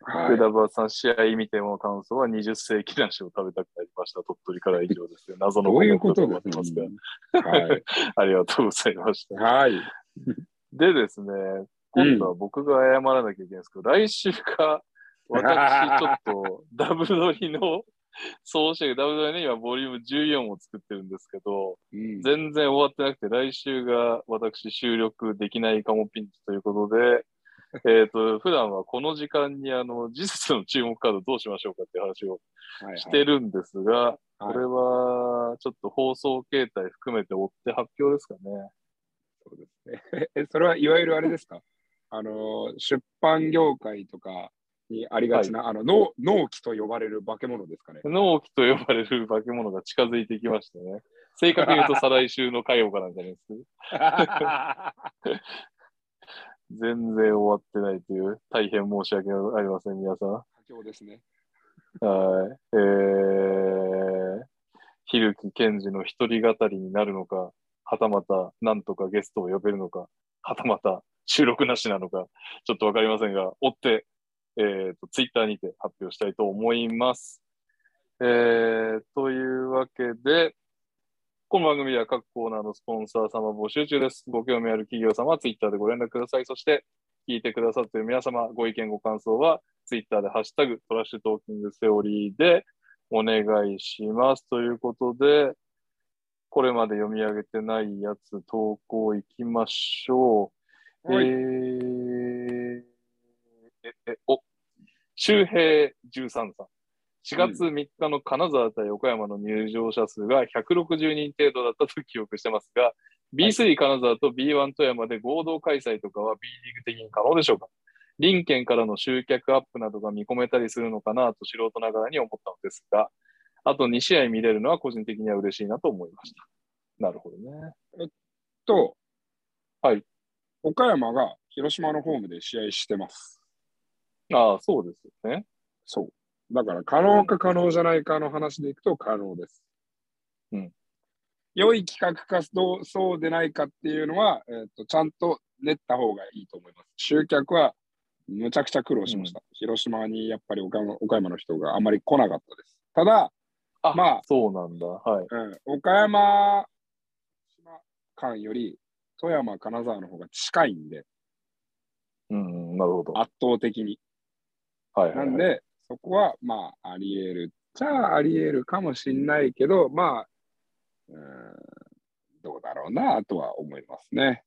はいで、ダブアツさん、試合見ても感想は20世紀梨を食べたくなりました。鳥取から以上ですよ。謎のどういうことコメントですとなってねますが、。はい。ありがとうございました。はい。でですね、今度は僕が謝らなきゃいけないんですけど、来週か、私ちょっとダブドリの総集ダブドリね、今ボリューム14を作ってるんですけど、うん全然終わってなくて、来週が私収録できないかもピンチということで、えっと、普段はこの時間にあの、事実の注目カードどうしましょうかっていう話をはいしてるんですが、はいこれはちょっと放送形態含めて追って発表ですかね。そうですね。え、それはいわゆるあれですか？あの、出版業界とかにありがちな、あの、納納期と呼ばれる化け物ですかね。納期と呼ばれる化け物が近づいてきましたね。正確に言うと再来週の火曜からなんじゃないですか。全然終わってないという、大変申し訳ありません、皆さん。佳境ですね。はい。えー、ひるきけんじの一人語りになるのか、はたまたなんとかゲストを呼べるのか、はたまた収録なしなのか、ちょっとわかりませんが、追って、えーと、ツイッターにて発表したいと思います。えー、というわけで、この番組では各コーナーのスポンサー様募集中です。ご興味ある企業様はツイッターでご連絡ください。そして、聞いてくださっている皆様、ご意見、ご感想は、ツイッターでハッシュタグトラッシュトーキングセオリーでお願いします。ということで、これまで読み上げてないやつ投稿いきましょう。はいえー、え、え、お、周平13さん。4月3日の金沢対岡山の入場者数が160人程度だったと記憶してますが、B3 金沢と B1 富山で合同開催とかは B リーグ的に可能でしょうか？林県からの集客アップなどが見込めたりするのかなと素人ながらに思ったのですが、あと2試合見れるのは個人的には嬉しいなと思いました。なるほどね。と、はい。岡山が広島のホームで試合してます。ああ、そうですよね。そう。だから、可能か可能じゃないかの話でいくと可能です。うん。良い企画かそうでないかっていうのは、えっとちゃんと練った方がいいと思います。集客はむちゃくちゃ苦労しました。広島にやっぱり岡山岡山の人があまり来なかったです。ただ、あ、まあそうなんだ。はい。うん、岡山島間より富山、金沢の方が近いんで、うん、なるほど。圧倒的に。はいはい、はい。なんで、そこはまああり得る。じゃああり得るかもしんないけど、まあ、うん、どうだろうなとは思いますね。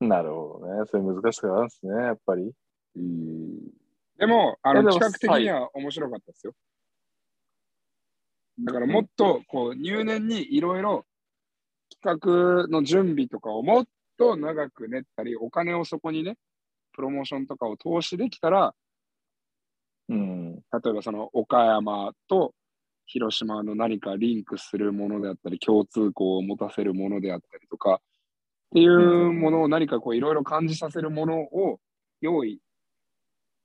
なるほどね。そういう難しさがあるんですね、やっぱり。うんでも、あの企画的には面白かったですよ。だからもっとこう入念にいろいろ企画の準備とかをもっと長く練ったり、お金をそこにね、プロモーションとかを投資できたら、うん。例えばその岡山と広島の何かリンクするものであったり、共通項を持たせるものであったりとか、っていうものを何かこういろいろ感じさせるものを用意、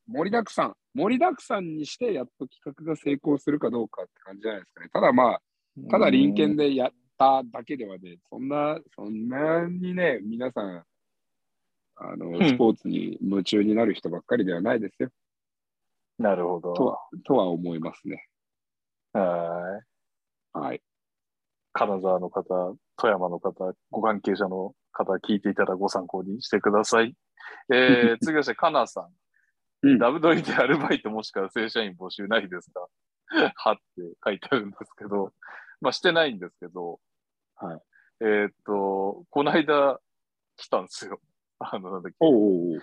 盛りだくさん、盛りだくさんにしてやっと企画が成功するかどうかって感じじゃないですかね。ただまあ、ただ隣県でやっただけではね、そんな、そんなにね、皆さん、あの、んスポーツに夢中になる人ばっかりではないですよ。なるほど。とは、とは思いますね。はい。はい。金沢の方、富山の方、ご関係者の方、聞いていたらご参考にしてください。えー、次はして、かなさん。うんダブドリでアルバイトもしくは正社員募集ないですか？はって書いてあるんですけど、まあしてないんですけど、はい。えーっと、この間来たんですよ。あの、なんだっけ、おうおうおう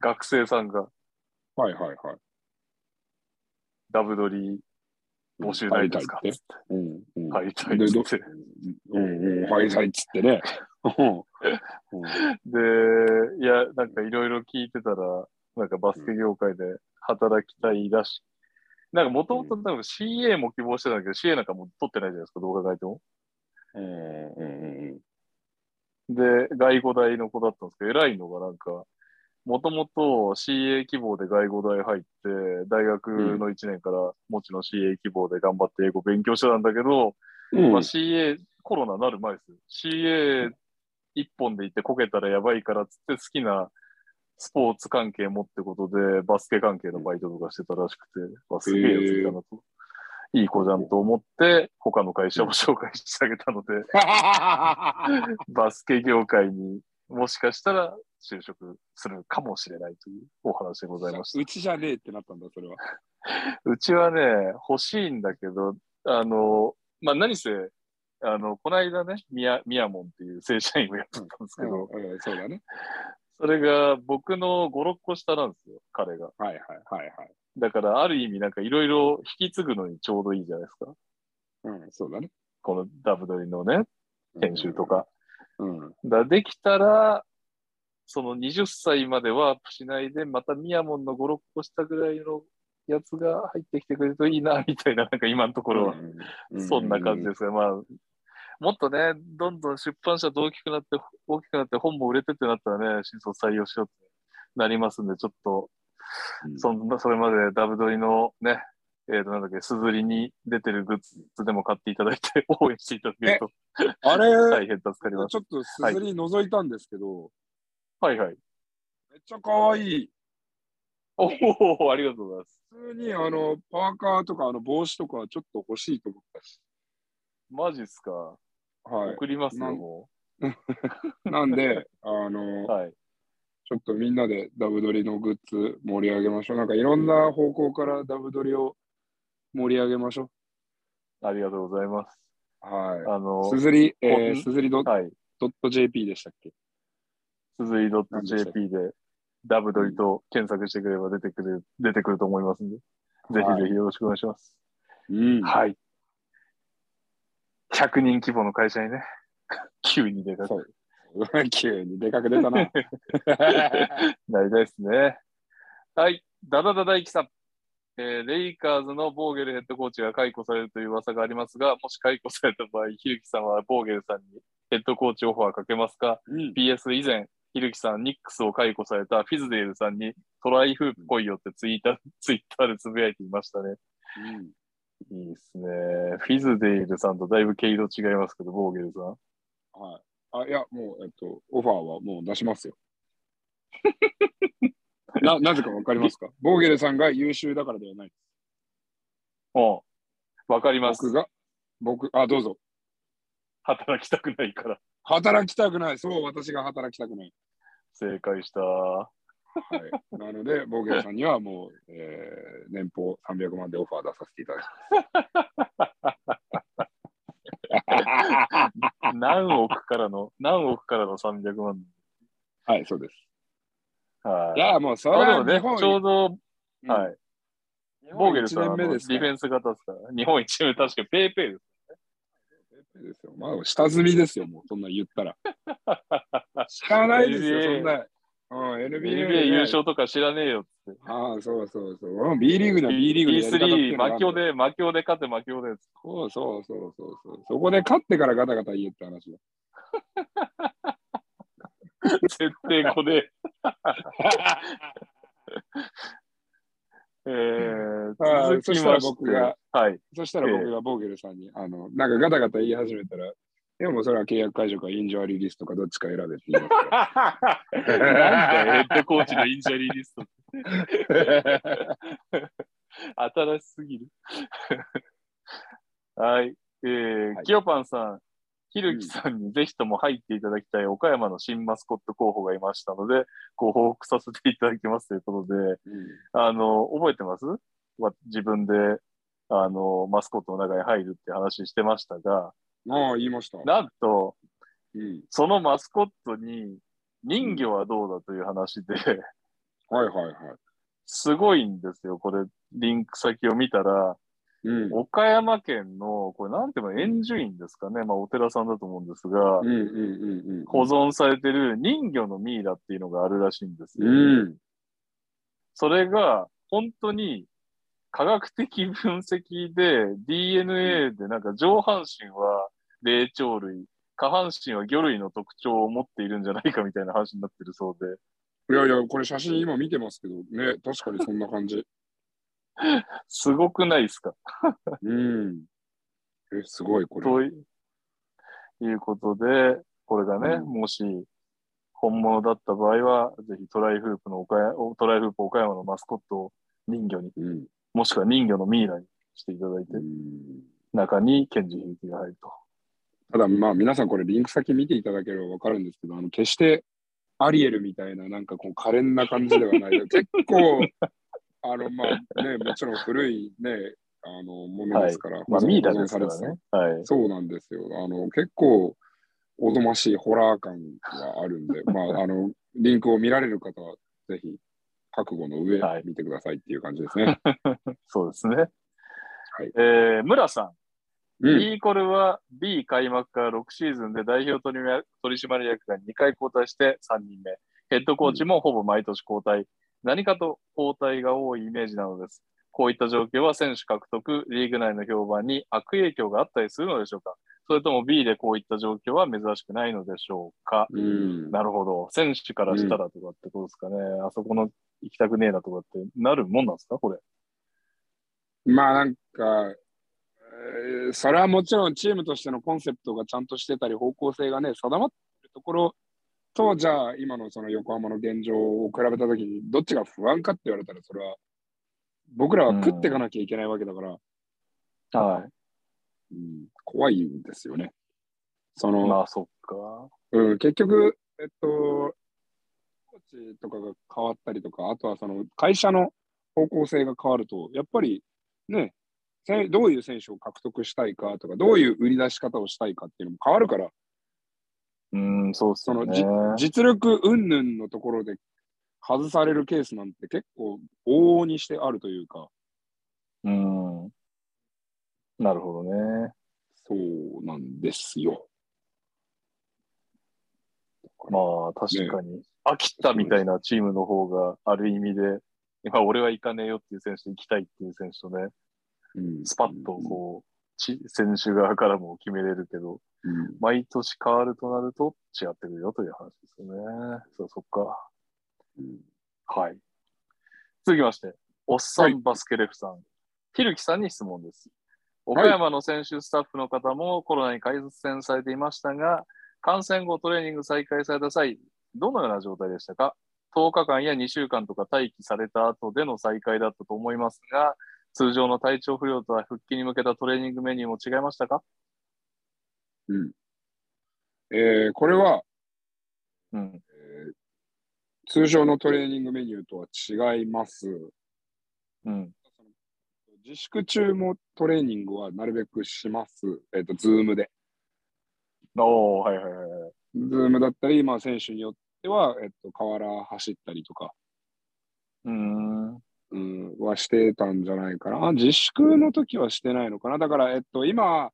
学生さんがはいはいはい。ダブドリ募集ないですか？入りたいってうんうん。入りたいっつって。うんうん。入りたいっつってね。うんうんで、いや、なんかいろいろ聞いてたら、なんかバスケ業界で働きたいらしい。なんかもともと多分 CA も希望してたんだけど、CA なんかもう取ってないじゃないですか、動画書いても。うんうんうんで、外語大の子だったんですけど、偉いのがなんか、もともと CA 希望で外語大入って、大学の1年からもちろん CA 希望で頑張って英語勉強してたんだけど、うんまあ、CA、コロナなる前ですよ。CA 一本で行ってこけたらやばいからっつって好きなスポーツ関係もってことで、バスケ関係のバイトとかしてたらしくて、わすげえやついたなと。いい子じゃんと思って、他の会社を紹介してあげたので、バスケ業界にもしかしたら就職するかもしれないというお話でございました。うちじゃねえってなったんだ、それは。うちはね、欲しいんだけど、あの、まあ、何せ、あの、この間ね、ミヤ、ミヤモンっていう正社員をやってたんですけど、うんうんそうだね。それが僕の5、6個下なんですよ、彼が。はいはいはいはい。だから、ある意味なんかいろいろ引き継ぐのにちょうどいいじゃないですか。うん、そうだね。このダブドリのね、編集とか。うん。だできたら、その20歳までワープしないで、またミヤモンの5、6個下ぐらいのやつが入ってきてくれるといいな、みたいな、なんか今のところは、うんそんな感じですが、まあ、もっとね、どんどん出版社と大きくなって、大きくなって本も売れてってなったらね、新卒採用しようってなりますんで、ちょっと、うんそんな、それまでダブドリのね、えっ、と、なんだっけ、すずりに出てるグッズでも買っていただいて、応援していただけるとあれ、大変助かります。ちょっとすずり覗いたんですけど、はいはい。めっちゃ可愛い。おお、ありがとうございます。普通にあのパーカーとかあの帽子とかちょっと欲しいと思ったし。マジっすか？は送りますよ、なんもい。なんで、あのう。、はい。ちょっとみんなでダブドリのグッズ盛り上げましょう。なんかいろんな方向からダブドリを盛り上げましょありがとうございます。う。はい。あの、すずり、えー、すずり JP でしたっけ？すずり .jp でダブドリと検索してくれば出てくる、出てくると思いますんで、ぜひぜひよろしくお願いします。うん。はい。100人規模の会社にね、急に出かそう。急にでかく出たな。なりたいですね。はい。ダダダ大輝さん。えーレイカーズのボーゲルヘッドコーチが解雇されるという噂がありますが、もし解雇された場合、ひるきさんはボーゲルさんにヘッドコーチオファーかけますか？うん ?PS 以前、ひるきさん、ニックスを解雇されたフィズデールさんにトライフープ来いよってツイッター ツイッターでつぶやいていましたね。うんいいですね。フィズデールさんとだいぶ毛色違いますけど、ボーゲルさん。はい。あ、いや、もう、えっと、オファーはもう出しますよ。な、なぜかわかりますか？ボーゲルさんが優秀だからではない。うん。わかります僕。が、僕、あ、どうぞ。働きたくないから。働きたくない。そう、私が働きたくない。正解した。はい。なので、ボーゲルさんにはもう、えー、年俸300万でオファー出させていただきます。何億からの、何億からの300万。はい、そうです。はいい。や、もう、それは日本ちょうど、うんはい。ボーゲルさん、ディフェンス型ですから。日本一年目、確かにペイペイです。ですよ。まあ、下積みですよ、もう、そんな言ったら。知らないですよ、そんな。うん、NBA, NBA 優勝とか知らねえよって。ああ、そうそうそう。うん B リーグなら B リーグのやり方っていう B3、のがある魔境で、魔境で勝て、魔境で。そうそうそうそうそう。そこで勝ってからガタガタ言えって話だ。絶対これ。えー、あそしたら僕が、はい。そしたら僕がボーゲルさんに、あの、なんかガタガタ言い始めたら、でもそれは契約解除かインジャリーリストかどっちか選べって言いますから。なんヘッドコーチのインジャリーリスト。新しすぎる。はい。えーはいキヨパンさん、ひるきさんにぜひとも入っていただきたい岡山の新マスコット候補がいましたので、ご報告させていただきますということで、うんあの、覚えてます？わ自分で、あの、マスコットの中に入るって話してましたが、ああ、言いました。なんと、うん、そのマスコットに人魚はどうだという話で、はいはいはい。すごいんですよ。これ、リンク先を見たら、うん、岡山県の、これなんていうの、円珠院ですかね。まあ、お寺さんだと思うんですが、うんうんうんうん。保存されてる人魚のミイラっていうのがあるらしいんですよ。うん。それが、本当に、科学的分析で DNA でなんか上半身は霊長類、下半身は魚類の特徴を持っているんじゃないかみたいな話になってるそうで、いやいや、これ写真今見てますけどね、確かにそんな感じ。すごくないですか？うん。え、すごい、これ。といいうことで、これがね、うんもし本物だった場合は、ぜひトライフープの岡山、トライフープ岡山のマスコットを人魚に、うん。もしくは人魚のミイラにしていただいてう、ん中にケンジヒが入ると。ただ、まあ、皆さんこれリンク先見ていただければわかるんですけど、あの、決してアリエルみたいな、なんかこう、可憐な感じではない。結構、あの、まあね、もちろん古いね、あの、ものですから、まあ、保存ミですからね。はい。そうなんですよ。あの、結構、おぞましいホラー感があるんで、まあ、あの、リンクを見られる方は、ぜひ、覚悟の上はい、見てくださいっていう感じですね。そうですね。はいえー、村さん。うん。B イコルは B 開幕から6シーズンで代表取締取締役が2回交代して3人目。ヘッドコーチもほぼ毎年交代。何かと交代が多いイメージなのです。こういった状況は選手獲得、リーグ内の評判に悪影響があったりするのでしょうかそれとも B でこういった状況は珍しくないのでしょうかうん。なるほど。選手からしたらとかってことですかね。あそこの行きたくねえなとかってなるもんなんですかこれ。まあなんか、えーそれはもちろんチームとしてのコンセプトがちゃんとしてたり、方向性がね、定まってるところと、じゃあ今のその横浜の現状を比べたときに、どっちが不安かって言われたら、それは僕らは食っていかなきゃいけないわけだから、はい。うん、怖いんですよね。その、まあ、そっか。うん、結局、えっと、コーチとかが変わったりとか、あとはその会社の方向性が変わると、やっぱりね、せどういう選手を獲得したいかとか、どういう売り出し方をしたいかっていうのも変わるから、うん、そうっすその実力云々のところで外されるケースなんて結構往々にしてあるというか、うん。なるほどね。そうなんですよ。まあ、確かに。飽きたみたいなチームの方がある意味で、今俺は行かねえよっていう選手と行きたいっていう選手とね、うんスパッとこう、ち選手側からも決めれるけど、うん毎年変わるとなると違ってくるよという話ですよね。そう、そっか。うんはい。続きまして、おっさはいんバスケレフさん。ひるきさんに質問です。岡山の選手スタッフの方もコロナに感染されていましたが、感染後トレーニング再開された際、どのような状態でしたか ?10 日間や2週間とか待機された後での再開だったと思いますが、通常の体調不良とは復帰に向けたトレーニングメニューも違いましたか？うんえーこれは、うん。えー通常のトレーニングメニューとは違います。うん。自粛中もトレーニングはなるべくします。えっ、と、ズームで。おー、はいはいはいはい。ズームだったり、まあ、選手によっては、えっ、と、河原走ったりとか、うーん。うん、はしてたんじゃないかな。あ自粛の時はしてないのかな。だから、えっと、今、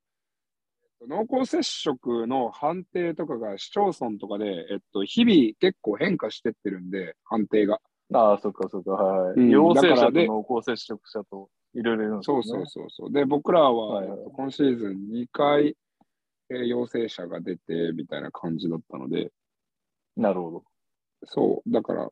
濃厚接触の判定とかが市町村とかで、えっと、日々結構変化してってるんで、判定が。ああ、そっかそっか、はい。うん陽性者と濃厚接触者といろいろいるんですよね。そうそうそうそう。で、僕らは、はいはいえっと今シーズン2回、えー陽性者が出てみたいな感じだったので、なるほど。そう、だから、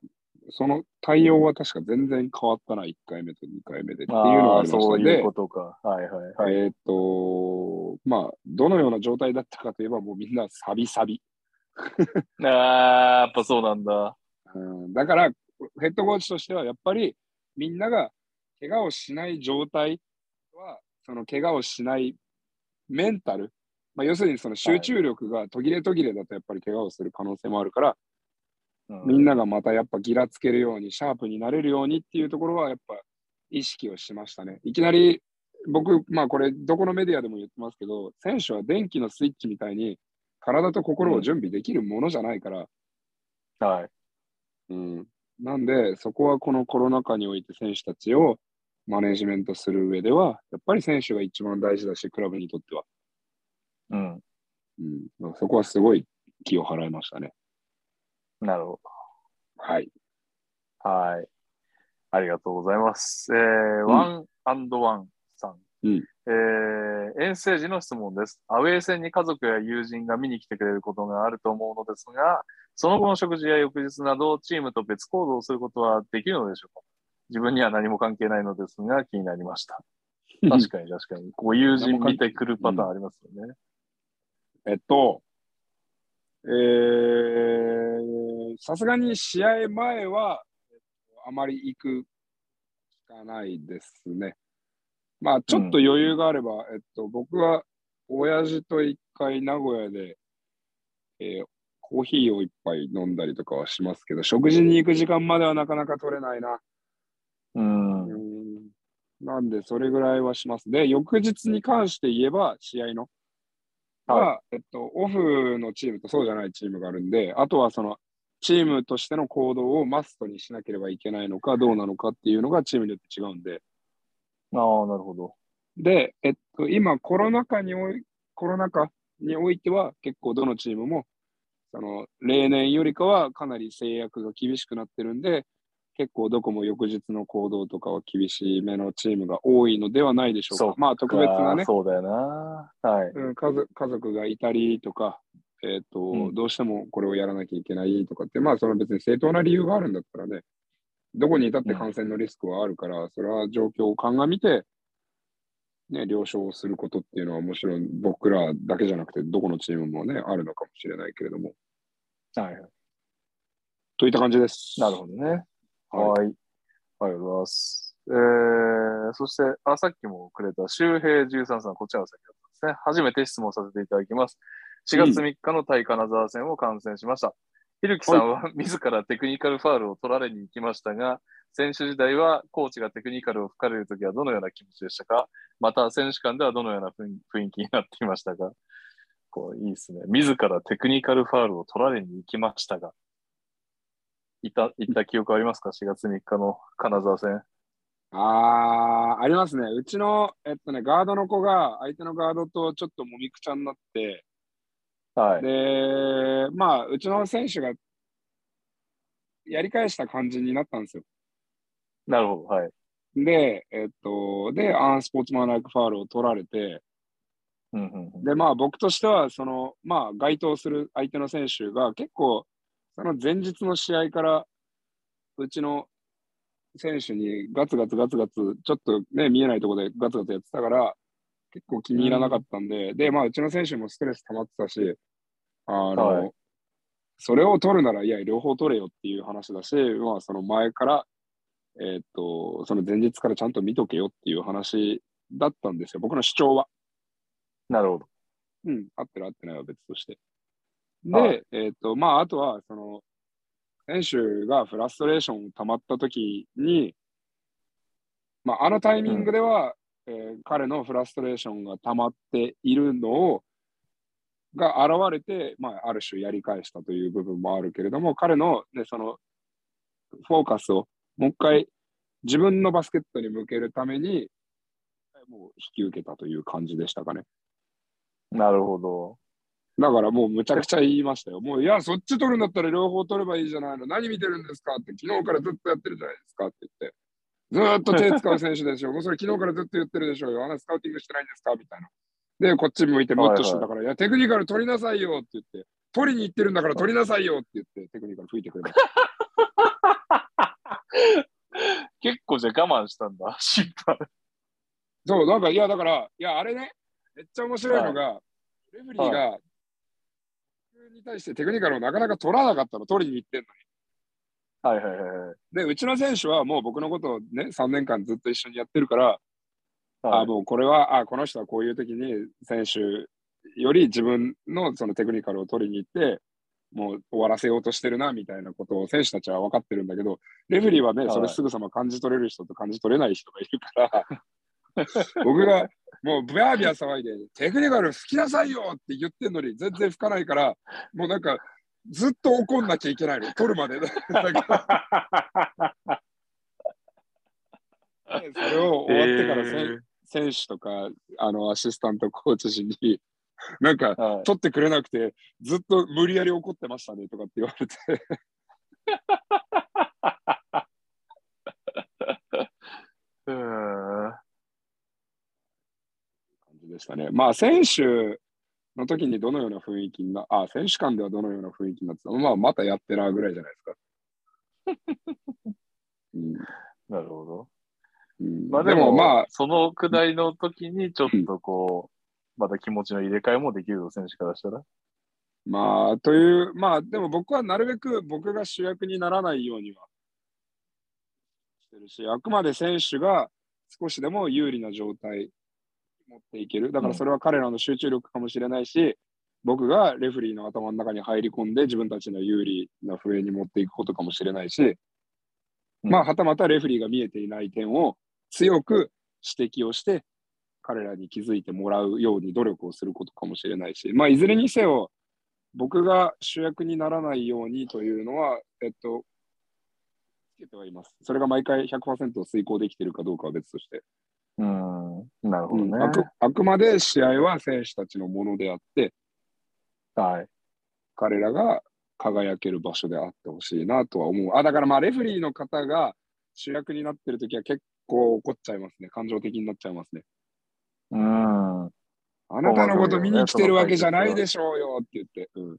その対応は確か全然変わったな、1回目と2回目でっていうのがありましたそういうことか。はいはいはい。えっ、と、まあ、どのような状態だったかといえば、もうみんなサビサビ。ああ、やっぱそうなんだ。うん、だから、ヘッドコーチとしては、やっぱりみんなが怪我をしない状態は、その怪我をしないメンタル、まあ、要するにその集中力が途切れ途切れだとやっぱり怪我をする可能性もあるから、うみんながまたやっぱギラつけるように、シャープになれるようにっていうところはやっぱ意識をしましたね。いきなり僕、まあこれどこのメディアでも言ってますけど、選手は電気のスイッチみたいに体と心を準備できるものじゃないから、はい。うん。なんで、そこはこのコロナ禍において選手たちをマネジメントする上では、やっぱり選手が一番大事だし、クラブにとっては。うん。うん。まあそこはすごい気を払いましたね。なるほはい。ど。はい。ありがとうございます。えーワンアンドワンさん。うんえー遠征時の質問です。アウェー戦に家族や友人が見に来てくれることがあると思うのですが、その後の食事や翌日など、チームと別行動をすることはできるのでしょうか？自分には何も関係ないのですが、気になりました。確かに確かに。こう友人見てくるパターンありますよね。えっと、えー、さすがに試合前は、えっとあまり行くしかないですね。まあ、ちょっと余裕があれば、えっと、僕は、親父と一回名古屋で、えーコーヒーを一杯飲んだりとかはしますけど、食事に行く時間まではなかなか取れないな。うん。うんなんで、それぐらいはします。で、翌日に関して言えば、試合の、は、はえっと、オフのチームとそうじゃないチームがあるんで、あとはその、チームとしての行動をマストにしなければいけないのか、どうなのかっていうのがチームによって違うんで、ああ、なるほど。で、えっと、今、コロナ禍におい、コロナ禍においては、結構どのチームも、その、例年よりかはかなり制約が厳しくなってるんで、結構どこも翌日の行動とかは厳しめのチームが多いのではないでしょうか。そうまあ、特別なね、そうだよな。はい。うん、家族家族がいたりとか、えっ、と、うんどうしてもこれをやらなきゃいけないとかって、まあ、その別に正当な理由があるんだったらね、どこにいたって感染のリスクはあるから、それは状況を鑑みて、ね、了承をすることっていうのはもちろん僕らだけじゃなくて、どこのチームもね、あるのかもしれないけれども、はい。といった感じです。なるほどね。ははい。ありがとうございます。えー、そして、あ、さっきもくれた周平13さん、こちらの先ほどですね。初めて質問させていただきます。4月3日の対金沢戦を観戦しました。ひるきさんは 自らテクニカルファールを取られに行きましたが、選手時代はコーチがテクニカルを吹かれるときはどのような気持ちでしたか？また選手間ではどのような雰囲雰囲気になっていましたか？こういいですね。自らテクニカルファールを取られに行きましたが、いた、行った記憶ありますか ?4 月3日の金沢戦。あー、ありますね。うちの、えっとね、ガードの子が相手のガードとちょっともみくちゃになって、はい。で、まあ、うちの選手がやり返した感じになったんですよ。なるほど。はい。で、えっと、で、アンスポーツマンライクファールを取られて、うんうんうんで、まあ僕としては、その、まあ該当する相手の選手が結構、その前日の試合から、うちの選手にガツガツガツガツ、ちょっとね、見えないところでガツガツやってたから、結構気に入らなかったんで、で、まあうちの選手もストレス溜まってたし、あの、はいそれを取るなら、いや、両方取れよっていう話だし、まあその前から、えっと、その前日からちゃんと見とけよっていう話だったんですよ、僕の主張は。なるほど。うん、合ってる合ってないは別として。で、はいえっ、と、まあ、あとは、その、選手がフラストレーション溜まった時に、まあ、あのタイミングでは、えー彼のフラストレーションが溜まっているのを、が現れて、まあ、ある種やり返したという部分もあるけれども、彼の、ね、その、フォーカスをもう一回自分のバスケットに向けるために、もう引き受けたという感じでしたかね。なるほど。だからもうむちゃくちゃ言いましたよ。もう、いや、そっち取るんだったら両方取ればいいじゃないの。何見てるんですかって、昨日からずっとやってるじゃないですかって言って。ずーっと手使う選手でしょ。もうそれ昨日からずっと言ってるでしょうよ。あなたスカウティングしてないんですかみたいな。で、こっち向いてムッとしてたから、いや、テクニカル取りなさいよって言って、取りに行ってるんだから取りなさいよって言って、テクニカル吹いてくれました。結構じゃあ我慢したんだ、審判。そう、なんか、いや、だから、いや、あれね、めっちゃ面白いのが、レフェリーが、に対してテクニカルをなかなか取らなかったの、取りに行ってんのに。はいはいはいはい。で、うちの選手はもう僕のことをね、3年間ずっと一緒にやってるから、はいあもうこれは、あこの人はこういう時に選手より自分のそのテクニカルを取りに行って、もう終わらせようとしてるなみたいなことを選手たちは分かってるんだけど、レフェリーはね、はいそれすぐさま感じ取れる人と感じ取れない人がいるから、僕がもうブヤービヤ騒いで、テクニカル吹きなさいよって言ってんのに全然吹かないから、もうなんかずっと怒んなきゃいけないの、取るまで。だからでそれを終わってからせん、選手とかあのアシスタントコーチ陣に、なんか、はい。取ってくれなくて、ずっと無理やり怒ってましたねとかって言われて、うー。ん感じでしたね。まあ、選手の時にどのような雰囲気にな、あ、選手間ではどのような雰囲気になってた？まあ、またやってなぐらいじゃないですか。うんなるほど。うんまあでも、まあ、そのくだりの時にちょっとこう、また気持ちの入れ替えもできるぞ、選手からしたら。まあ、という、まあ、でも僕はなるべく僕が主役にならないようにはしてるし、あくまで選手が少しでも有利な状態に持っていける。だからそれは彼らの集中力かもしれないし、僕がレフェリーの頭の中に入り込んで自分たちの有利な笛に持っていくことかもしれないし、うんまあ、はたまたレフェリーが見えていない点を強く指摘をして、彼らに気づいてもらうように努力をすることかもしれないし、まあ、いずれにせよ、僕が主役にならないようにというのは、えっと、つけてはいます。それが毎回100%遂行できているかどうかは別として。うーん、なるほどね。うんあくあくまで試合は選手たちのものであって、はい。彼らが輝ける場所であってほしいなとは思う。あ、だからまあ、レフェリーの方が主役になってるときは結構怒っちゃいますね。感情的になっちゃいますね。うーん。あなたのこと見に来てるわけじゃないでしょうよって言って。うん、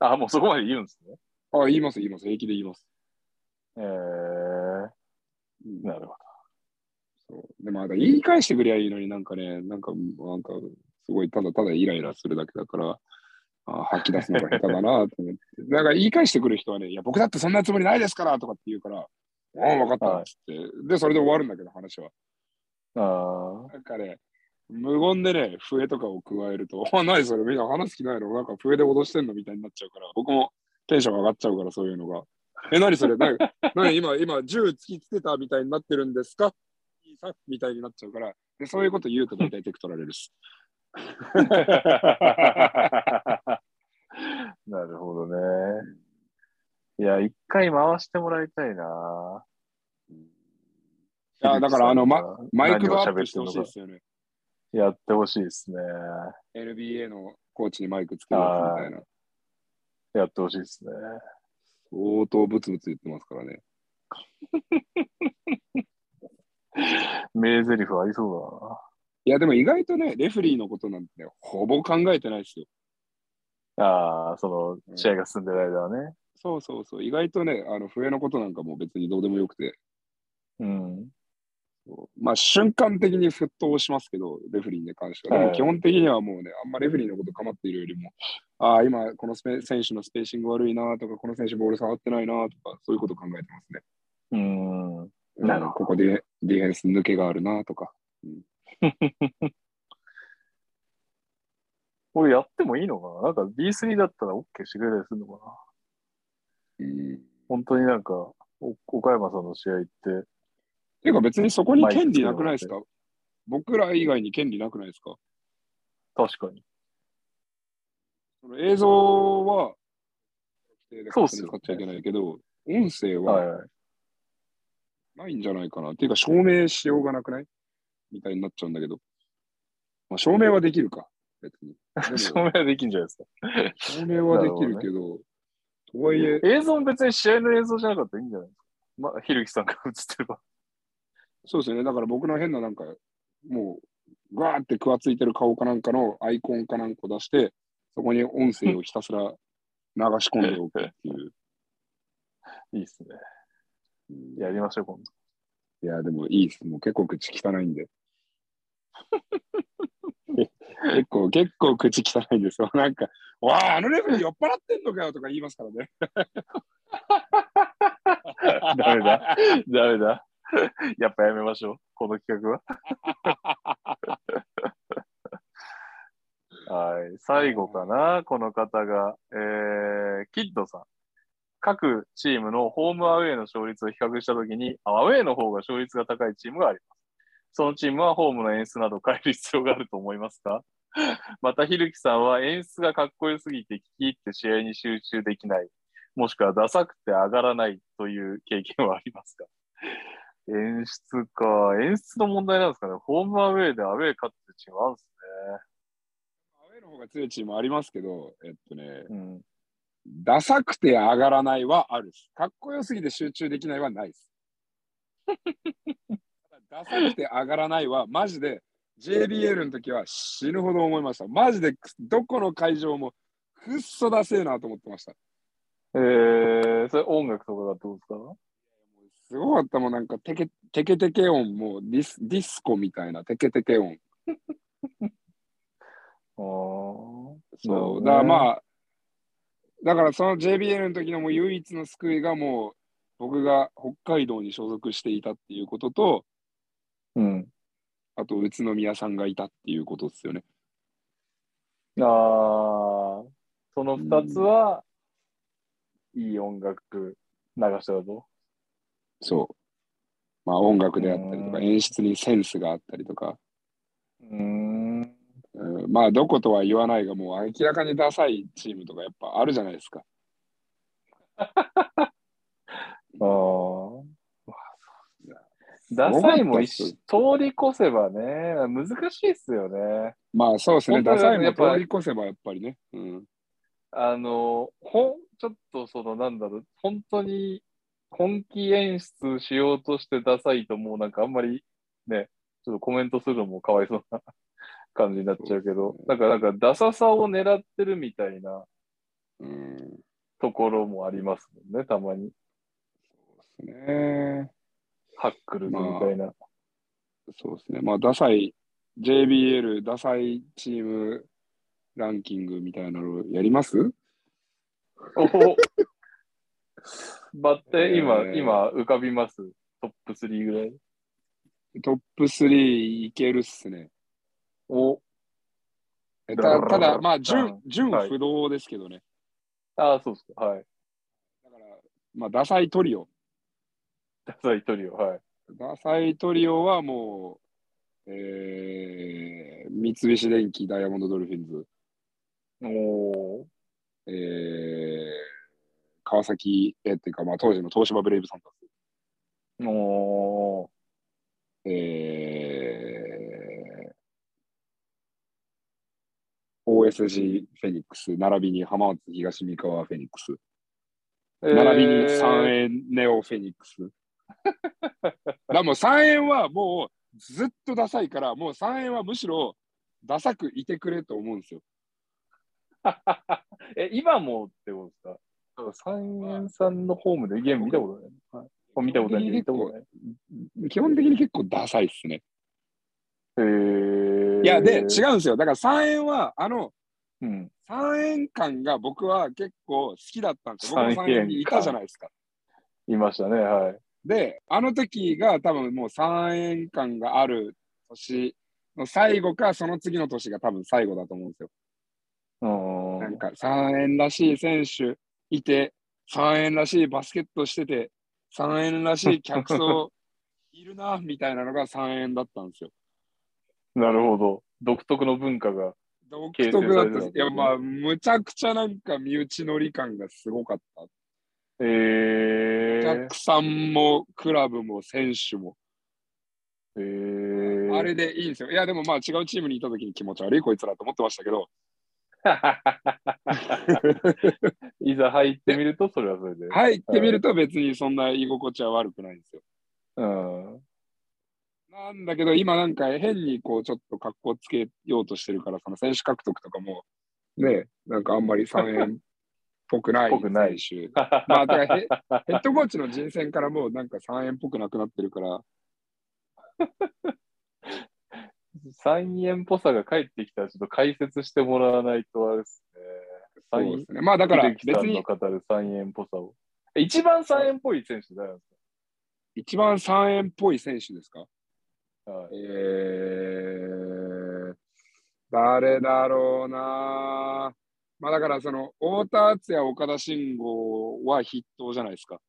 あ、もうそこまで言うんですね。あ、言います、言います。平気で言います。えー、うんなるほそう。でも言い返してくればいいのになんかね、なんか、なんか、すごいただただイライラするだけだから、あ吐き出すのが下手だなと思って。だから言い返してくる人はね、いや、僕だってそんなつもりないですからとかって言うから、ああ、分かったっつって、で、それで終わるんだけど、話は。ど。あなんかね、無言でね、笛とかを加えると、あ、何それ、みんな話す気ないの？なんか笛で脅してんの？みたいになっちゃうから、僕もテンション上がっちゃうから、そういうのが。え、何それ？何？何？今、今、銃突きつけたみたいになってるんですか？さみたいになっちゃうから、でそういうこと言うと大体テク取られるし。あ。なるほどね。いや、一回回してもらいたいな。いや、だから、あの、ま、マイクドアップ何を喋してほしいですよね。やってほしいですね。NBA のコーチにマイクつけるみたいな。やってほしいですね。相当ブツブツ言ってますからね。名台詞ありそいや、でも意外とね、レフェリーのことなんてね、ほぼ考えてないですよ。うな。ああ、その、試合が進んでる間はね。そうそうそう。意外とね、あの、笛のことなんかも別にどうでもよくて、うん。まあ、瞬間的に沸騰しますけど、レフェリーに関しては。ではいも基本的にはもうね、あんまレフェリーのこと構っているよりも、ああ、今、この選手のスペーシング悪いなとか、この選手ボール触ってないなとか、そういうこと考えてますね。うん。なるほどうんここでディフェンス抜けがあるなとか。これやってもいいのかな？なんか B3 だったら OK してくれたりするのかな？うん。本当になんか、お岡山さんの試合って、ていうか別にそこに権利なくないですか？僕ら以外に権利なくないですか？確かに。その映像は、そうっすよ使っちゃいけないけど、音声ははいはい。ないんじゃないかな。っていうか、証明しようがなくない？みたいになっちゃうんだけど。まあ、証明はできるか、別に。で証も明できんじゃないですか。証明はできるけど、とはいえ、映像も別に試合の映像じゃなかったらいいんじゃないですか？まあ、ひるきさんが映ってれば。そうですよね。だから僕の変ななんか、もう、ガーって食わついてる顔かなんかのアイコンかなんかを出して、そこに音声をひたすら流し込んでおくっていう。いいっすね。うんやりましょう、今度。いや、でもいいです。もう結構口汚いんで。結構、結構口汚いんですよ。なんか、わあ、あのレベル酔っ払ってんのかよとか言いますからね。ダメだ。ダメだ。やっぱやめましょう、この企画は。はい。最後かな、この方が。えー、キッドさん。各チームのホームアウェイの勝率を比較したときに、アウェイの方が勝率が高いチームがあります。そのチームはホームの演出などを変える必要があると思いますかまた、ひるきさんは演出がかっこよすぎて聞き入って試合に集中できない、もしくはダサくて上がらないという経験はありますか？演出か。演出の問題なんですかね。ホームアウェイでアウェイ勝ってチームあるんですアウェーの方が強いチームありますけど、えっとね、ね。うん。ダサくて上がらないはあるです。かっこよすぎて集中できないはないです。ダサくて上がらないはマジで JBL の時は死ぬほど思いました。マジでどこの会場もくっそダセえなと思ってました。えー、それ音楽とかがどうですか？すごかったもん、なんかテケテケテケ音もディスディスコみたいなテケテケ音。あーそう。ねだからまあ、だからその JBL の時のもう唯一の救いがもう僕が北海道に所属していたっていうことと、うん。あと宇都宮さんがいたっていうことですよね。ああ、その二つは、いい音楽流しただと。そう。まあ音楽であったりとかうん演出にセンスがあったりとか、うーん。うんまあどことは言わないがもう明らかにダサいチームとかやっぱあるじゃないですか。ああ。ダサいも通り越せばね、難しいっすよね。まあそうですね。ダサいも通り越せばやっぱりね。うん。あの、ほん、ちょっとそのなんだろう、本当に本気演出しようとしてダサいともうなんかあんまりね、ちょっとコメントするのもかわいそうな感じになっちゃうけど、なんかなんかダサさを狙ってるみたいなうん。ところもありますもんね、たまに。そうですね。ハックルズみたいな。そうですね。まあダサい、JBL ダサいチームランキングみたいなのやります？おおバッテ今、えー今浮かびます？トップ3ぐらい？トップ3いけるっすね。おえたただ、まあ、うん順、順はい不動ですけどね。ああ、そうですか。はい。だから、まあ、ダサいトリオ。ダサいトリオ。はい。ダサいトリオはもう、えー、三菱電機ダイヤモンドドルフィンズ、おーえー、川崎、えーっていうか、まあ、当時の東芝ブレイブサンダース、おーえ OSG フェニックス、並びに浜松東三河フェニックス、並びに三円。円ネオフェニックス。だもう3円はもうずっとダサいから、もう3円はむしろダサくいてくれと思うんですよ。え、今もってことですか？三円さんのホームでゲーム見たことない。はい、見たことない。見たことない。基本的に結構ダサいっすね。へーいや、で、違うんですよ。だから3円は、あの、うん。3円間が僕は結構好きだったんですよ。僕も3 3円円にいたじゃないですか。いましたね。はい。で、あの時が多分もう3円間がある年の最後か、その次の年が多分最後だと思うんですよ。うん。なんか3円らしい選手いて、3円らしいバスケットしてて、3円らしい客層いるな、みたいなのが3円だったんですよ。なるほど。独特の文化が。独特だったです。いや、まあ、むちゃくちゃなんか身内乗り感がすごかった。えおー。客さんも、クラブも、選手も。えー、あれでいいんですよ。いや、でもまあ違うチームにいた時に気持ち悪いこいつらと思ってましたけど、いざ入ってみると、それはそれで。入ってみると別にそんな居心地は悪くないんですよ。うん。なんだけど、今なんか変にこうちょっと格好つけようとしてるから、その選手獲得とかも、ね、なんかあんまり3円ぽくないぽくない選手。まあ、だからヘヘッドコーチの人選からもうなんか3円っぽくなくなってるから、3円っぽさが帰ってきたらちょっと解説してもらわないとあれですね。そうですね。まあだから別に秀樹さんの語る3円っぽさを。え一番3円っぽい選手誰です一番3円っぽい選手ですかか、はいえー、誰だろうなまあだからその、太田敦也、岡田慎吾は筆頭じゃないですか。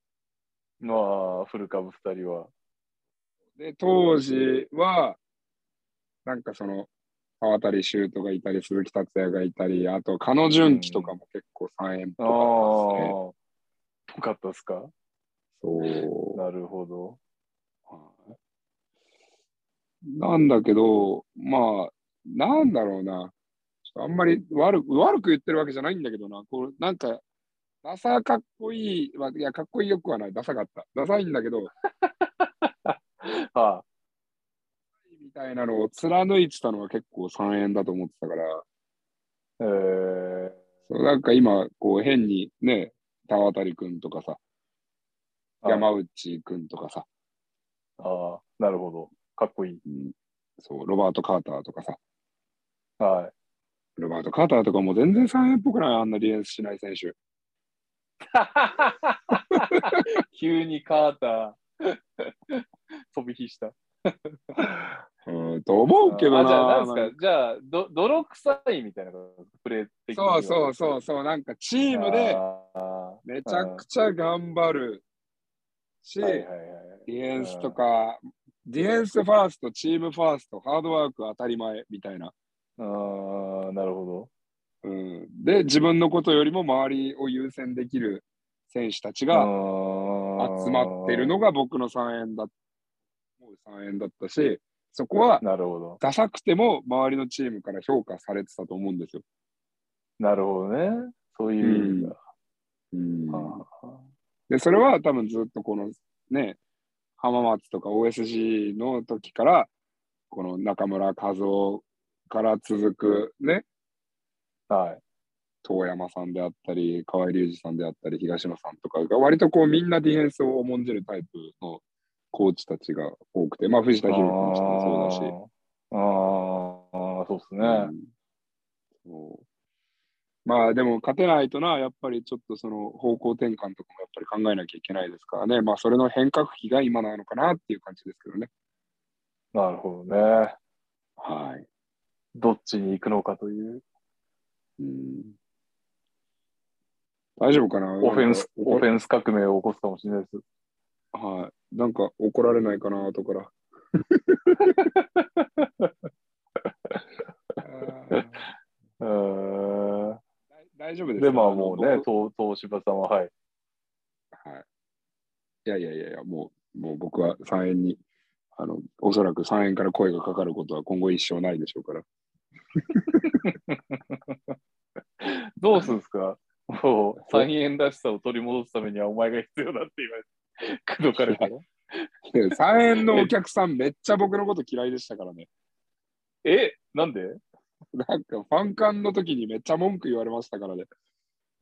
まあ、フル株2人は。で、当時は、なんかその、川渡修斗がいたり、鈴木達也がいたり、あと、彼純喜とかも結構3円っあぽかったですね。あ、ぽかったですか？そう。なるほど。はいなんだけど、まあ、なんだろうな。あんまり悪く悪く言ってるわけじゃないんだけどな。こうなんか、ダサかっこいい、まあいや、かっこいいよくはない。ダサかった。ダサいんだけど、はみたいなのを貫いてたのが結構3円だと思ってたから、あ、えー、そうなんか今、こう変にね、田渡くんとかさ、はい山内くんとかさ、ああ、なるほど。かっこいい。うんそう、ロバート・カーターとかさ、はい。ロバート・カーターとかも全然3円っぽくない、あんなディフェンスしない選手。急にカーター飛び火した。うん、と思うけどな。あじゃあ、なんですか、じゃあ、ど泥臭いみたいなプレーそうそうそうそう、なんかチームであめちゃくちゃ頑張るし、ーはいはいはい。ディフェンスとか、ディフェンスファースト、チームファースト、ハードワーク当たり前みたいな。ああ、なるほうん、で、自分のことよりも周りを優先できる選手たちど。が集まってるのが僕の3円だもう3円だったし、そこはなるほど。ダサくても周りのチームから評価されてたと思うんですよ。なるほどね。そういう意味だ。うんはあで、それは多分ずっとこのね、浜松とか OSG の時から、この中村和夫から続くね、はい。遠山さんであったり、河合隆二さんであったり、東野さんとかが割とこうみんなディフェンスを重んじるタイプのコーチたちが多くて、まあ藤田寛子にしてもそうだし、あーあー、そうですね。うんそうまあでも勝てないとな、やっぱりちょっとその方向転換とかもやっぱり考えなきゃいけないですからね。まあそれの変革期が今なのかなっていう感じですけどね。なるほどね。はい。どっちに行くのかという。うん、大丈夫かな？オフェンス、オフェンス革命を起こすかもしれないです。はい。なんか怒られないかな、後から。あーうーん。大丈夫ですで、まあもうね、僕東東芝さんは、はい。はい。いやいやいやいや、もう、もう僕は3円に、あの、おそらく3円から声がかかることは今後一生ないでしょうから。どうするんですか？もう、3円らしさを取り戻すためにはお前が必要だって言われて、口説かれたの3円のお客さんめっちゃ僕のこと嫌いでしたからね。え？なんで？なんかファンカンの時にめっちゃ文句言われましたからね。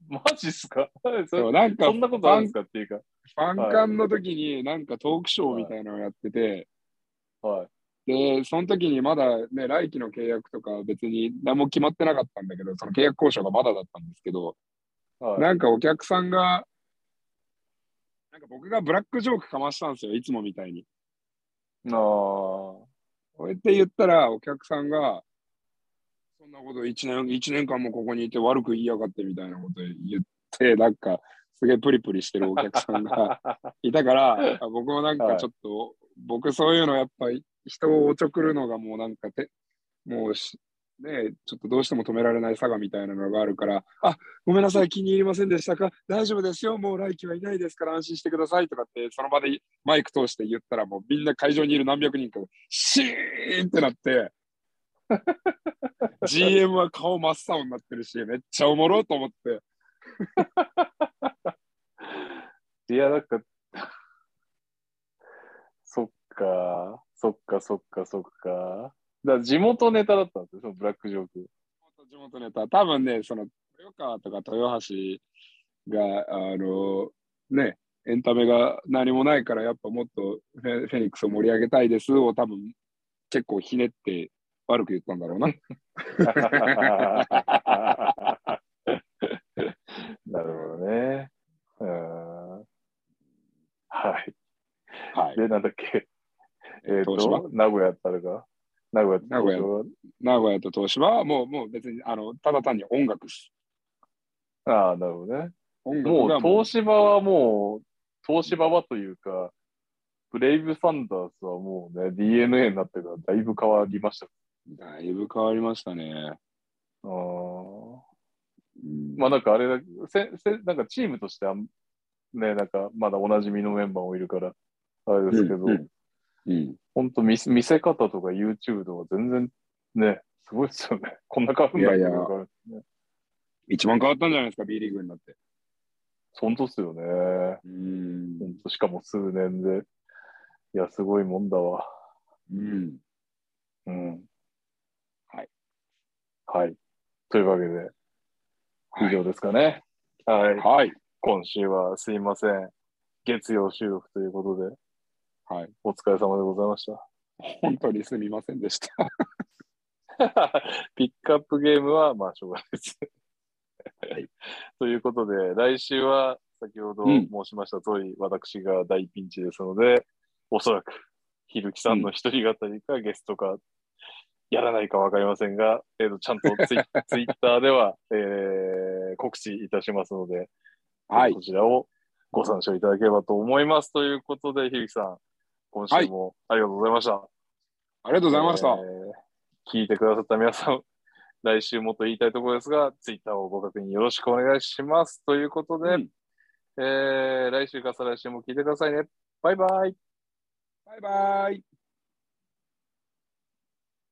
マジっすか？そなんかそんなことあるんですかっていうか。ファンカンの時になんかトークショーみたいなのをやってて、はい。で、その時にまだね、来期の契約とか別に何も決まってなかったんだけど、その契約交渉がまだだったんですけど、はい、なんかお客さんが、なんか僕がブラックジョークかましたんですよ、いつもみたいに。あーこうやって言ったら、お客さんが、なこと1年、一年間もここにいて悪く言いやがってみたいなこと言って、なんか、すげえプリプリしてるお客さんが いたから、あ僕もなんかちょっと、僕そういうのやっぱり人をおちょくるのがもうなんかて、もうし、ねちょっとどうしても止められない差がみたいなのがあるから、あ、ごめんなさい、気に入りませんでしたか？大丈夫ですよ、もう来季はいないですから安心してくださいとかって、その場でマイク通して言ったら、もうみんな会場にいる何百人かがシーンってなって、GM は顔真っ青になってるし、めっちゃおもろいと思って、いや、なんか、そっか、そっか、そっか、そっか。だ地元ネタだったんですよ、そのブラックジョーク。地元ネタ、多分ね、その豊川とか豊橋が、あの、ね、エンタメが何もないから、やっぱもっとフェフェニックスを盛り上げたいですを多分結構ひねって悪く言ったんだろうな。なるほどね。うんはい。はい。で、なんだっけ？えっ、東芝？と、名古屋やったのか？名古屋と名古屋東名古屋と東芝？はもう、もう別に、あの、ただ単に音楽です。芝ああ、なるほどね。音楽もうが東芝はもう、東芝はというか、ブレイブサンダースはもうね、DNA になってからだいぶ変わりました。だいぶ変わりましたね。あーうんまあなんかあれだせせ、なんかチームとしてはね、なんかまだおなじみのメンバーもいるから、あれですけど、うんうんうん。本当見せ見せ方とか YouTube とか全然ね、すごいですよね。こんな変わるんだっていやいやわかるね。一番変わったんじゃないですか、B リーグになって。本当っすよね。うん。本当しかも数年で。いや、すごいもんだわ。うん。うん。はい。はい。というわけで、はい以上ですかね。はい。はい。今週はすいません。月曜収録ということで、はい。お疲れ様でございました。本当にすみませんでした。ピックアップゲームは、まあ、しょうがないです。はいということで、来週は先ほどうん申しました通り、私が大ピンチですので、おそらく、ひるきさんの一人語りかゲストか、やらないかわかりませんが、えーとちゃんとツイ ツイッターでは、えー告知いたしますので、はいこ。ちらをご参照いただければと思います。ということで、ひるきさん、今週もありがとうございました。ありがとうございました。えー聞いてくださった皆さん、来週もと言いたいところですが、ツイッターをご確認よろしくお願いします。ということで、うんえー来週か再来週も聞いてくださいね。バイバイ。バイバイ。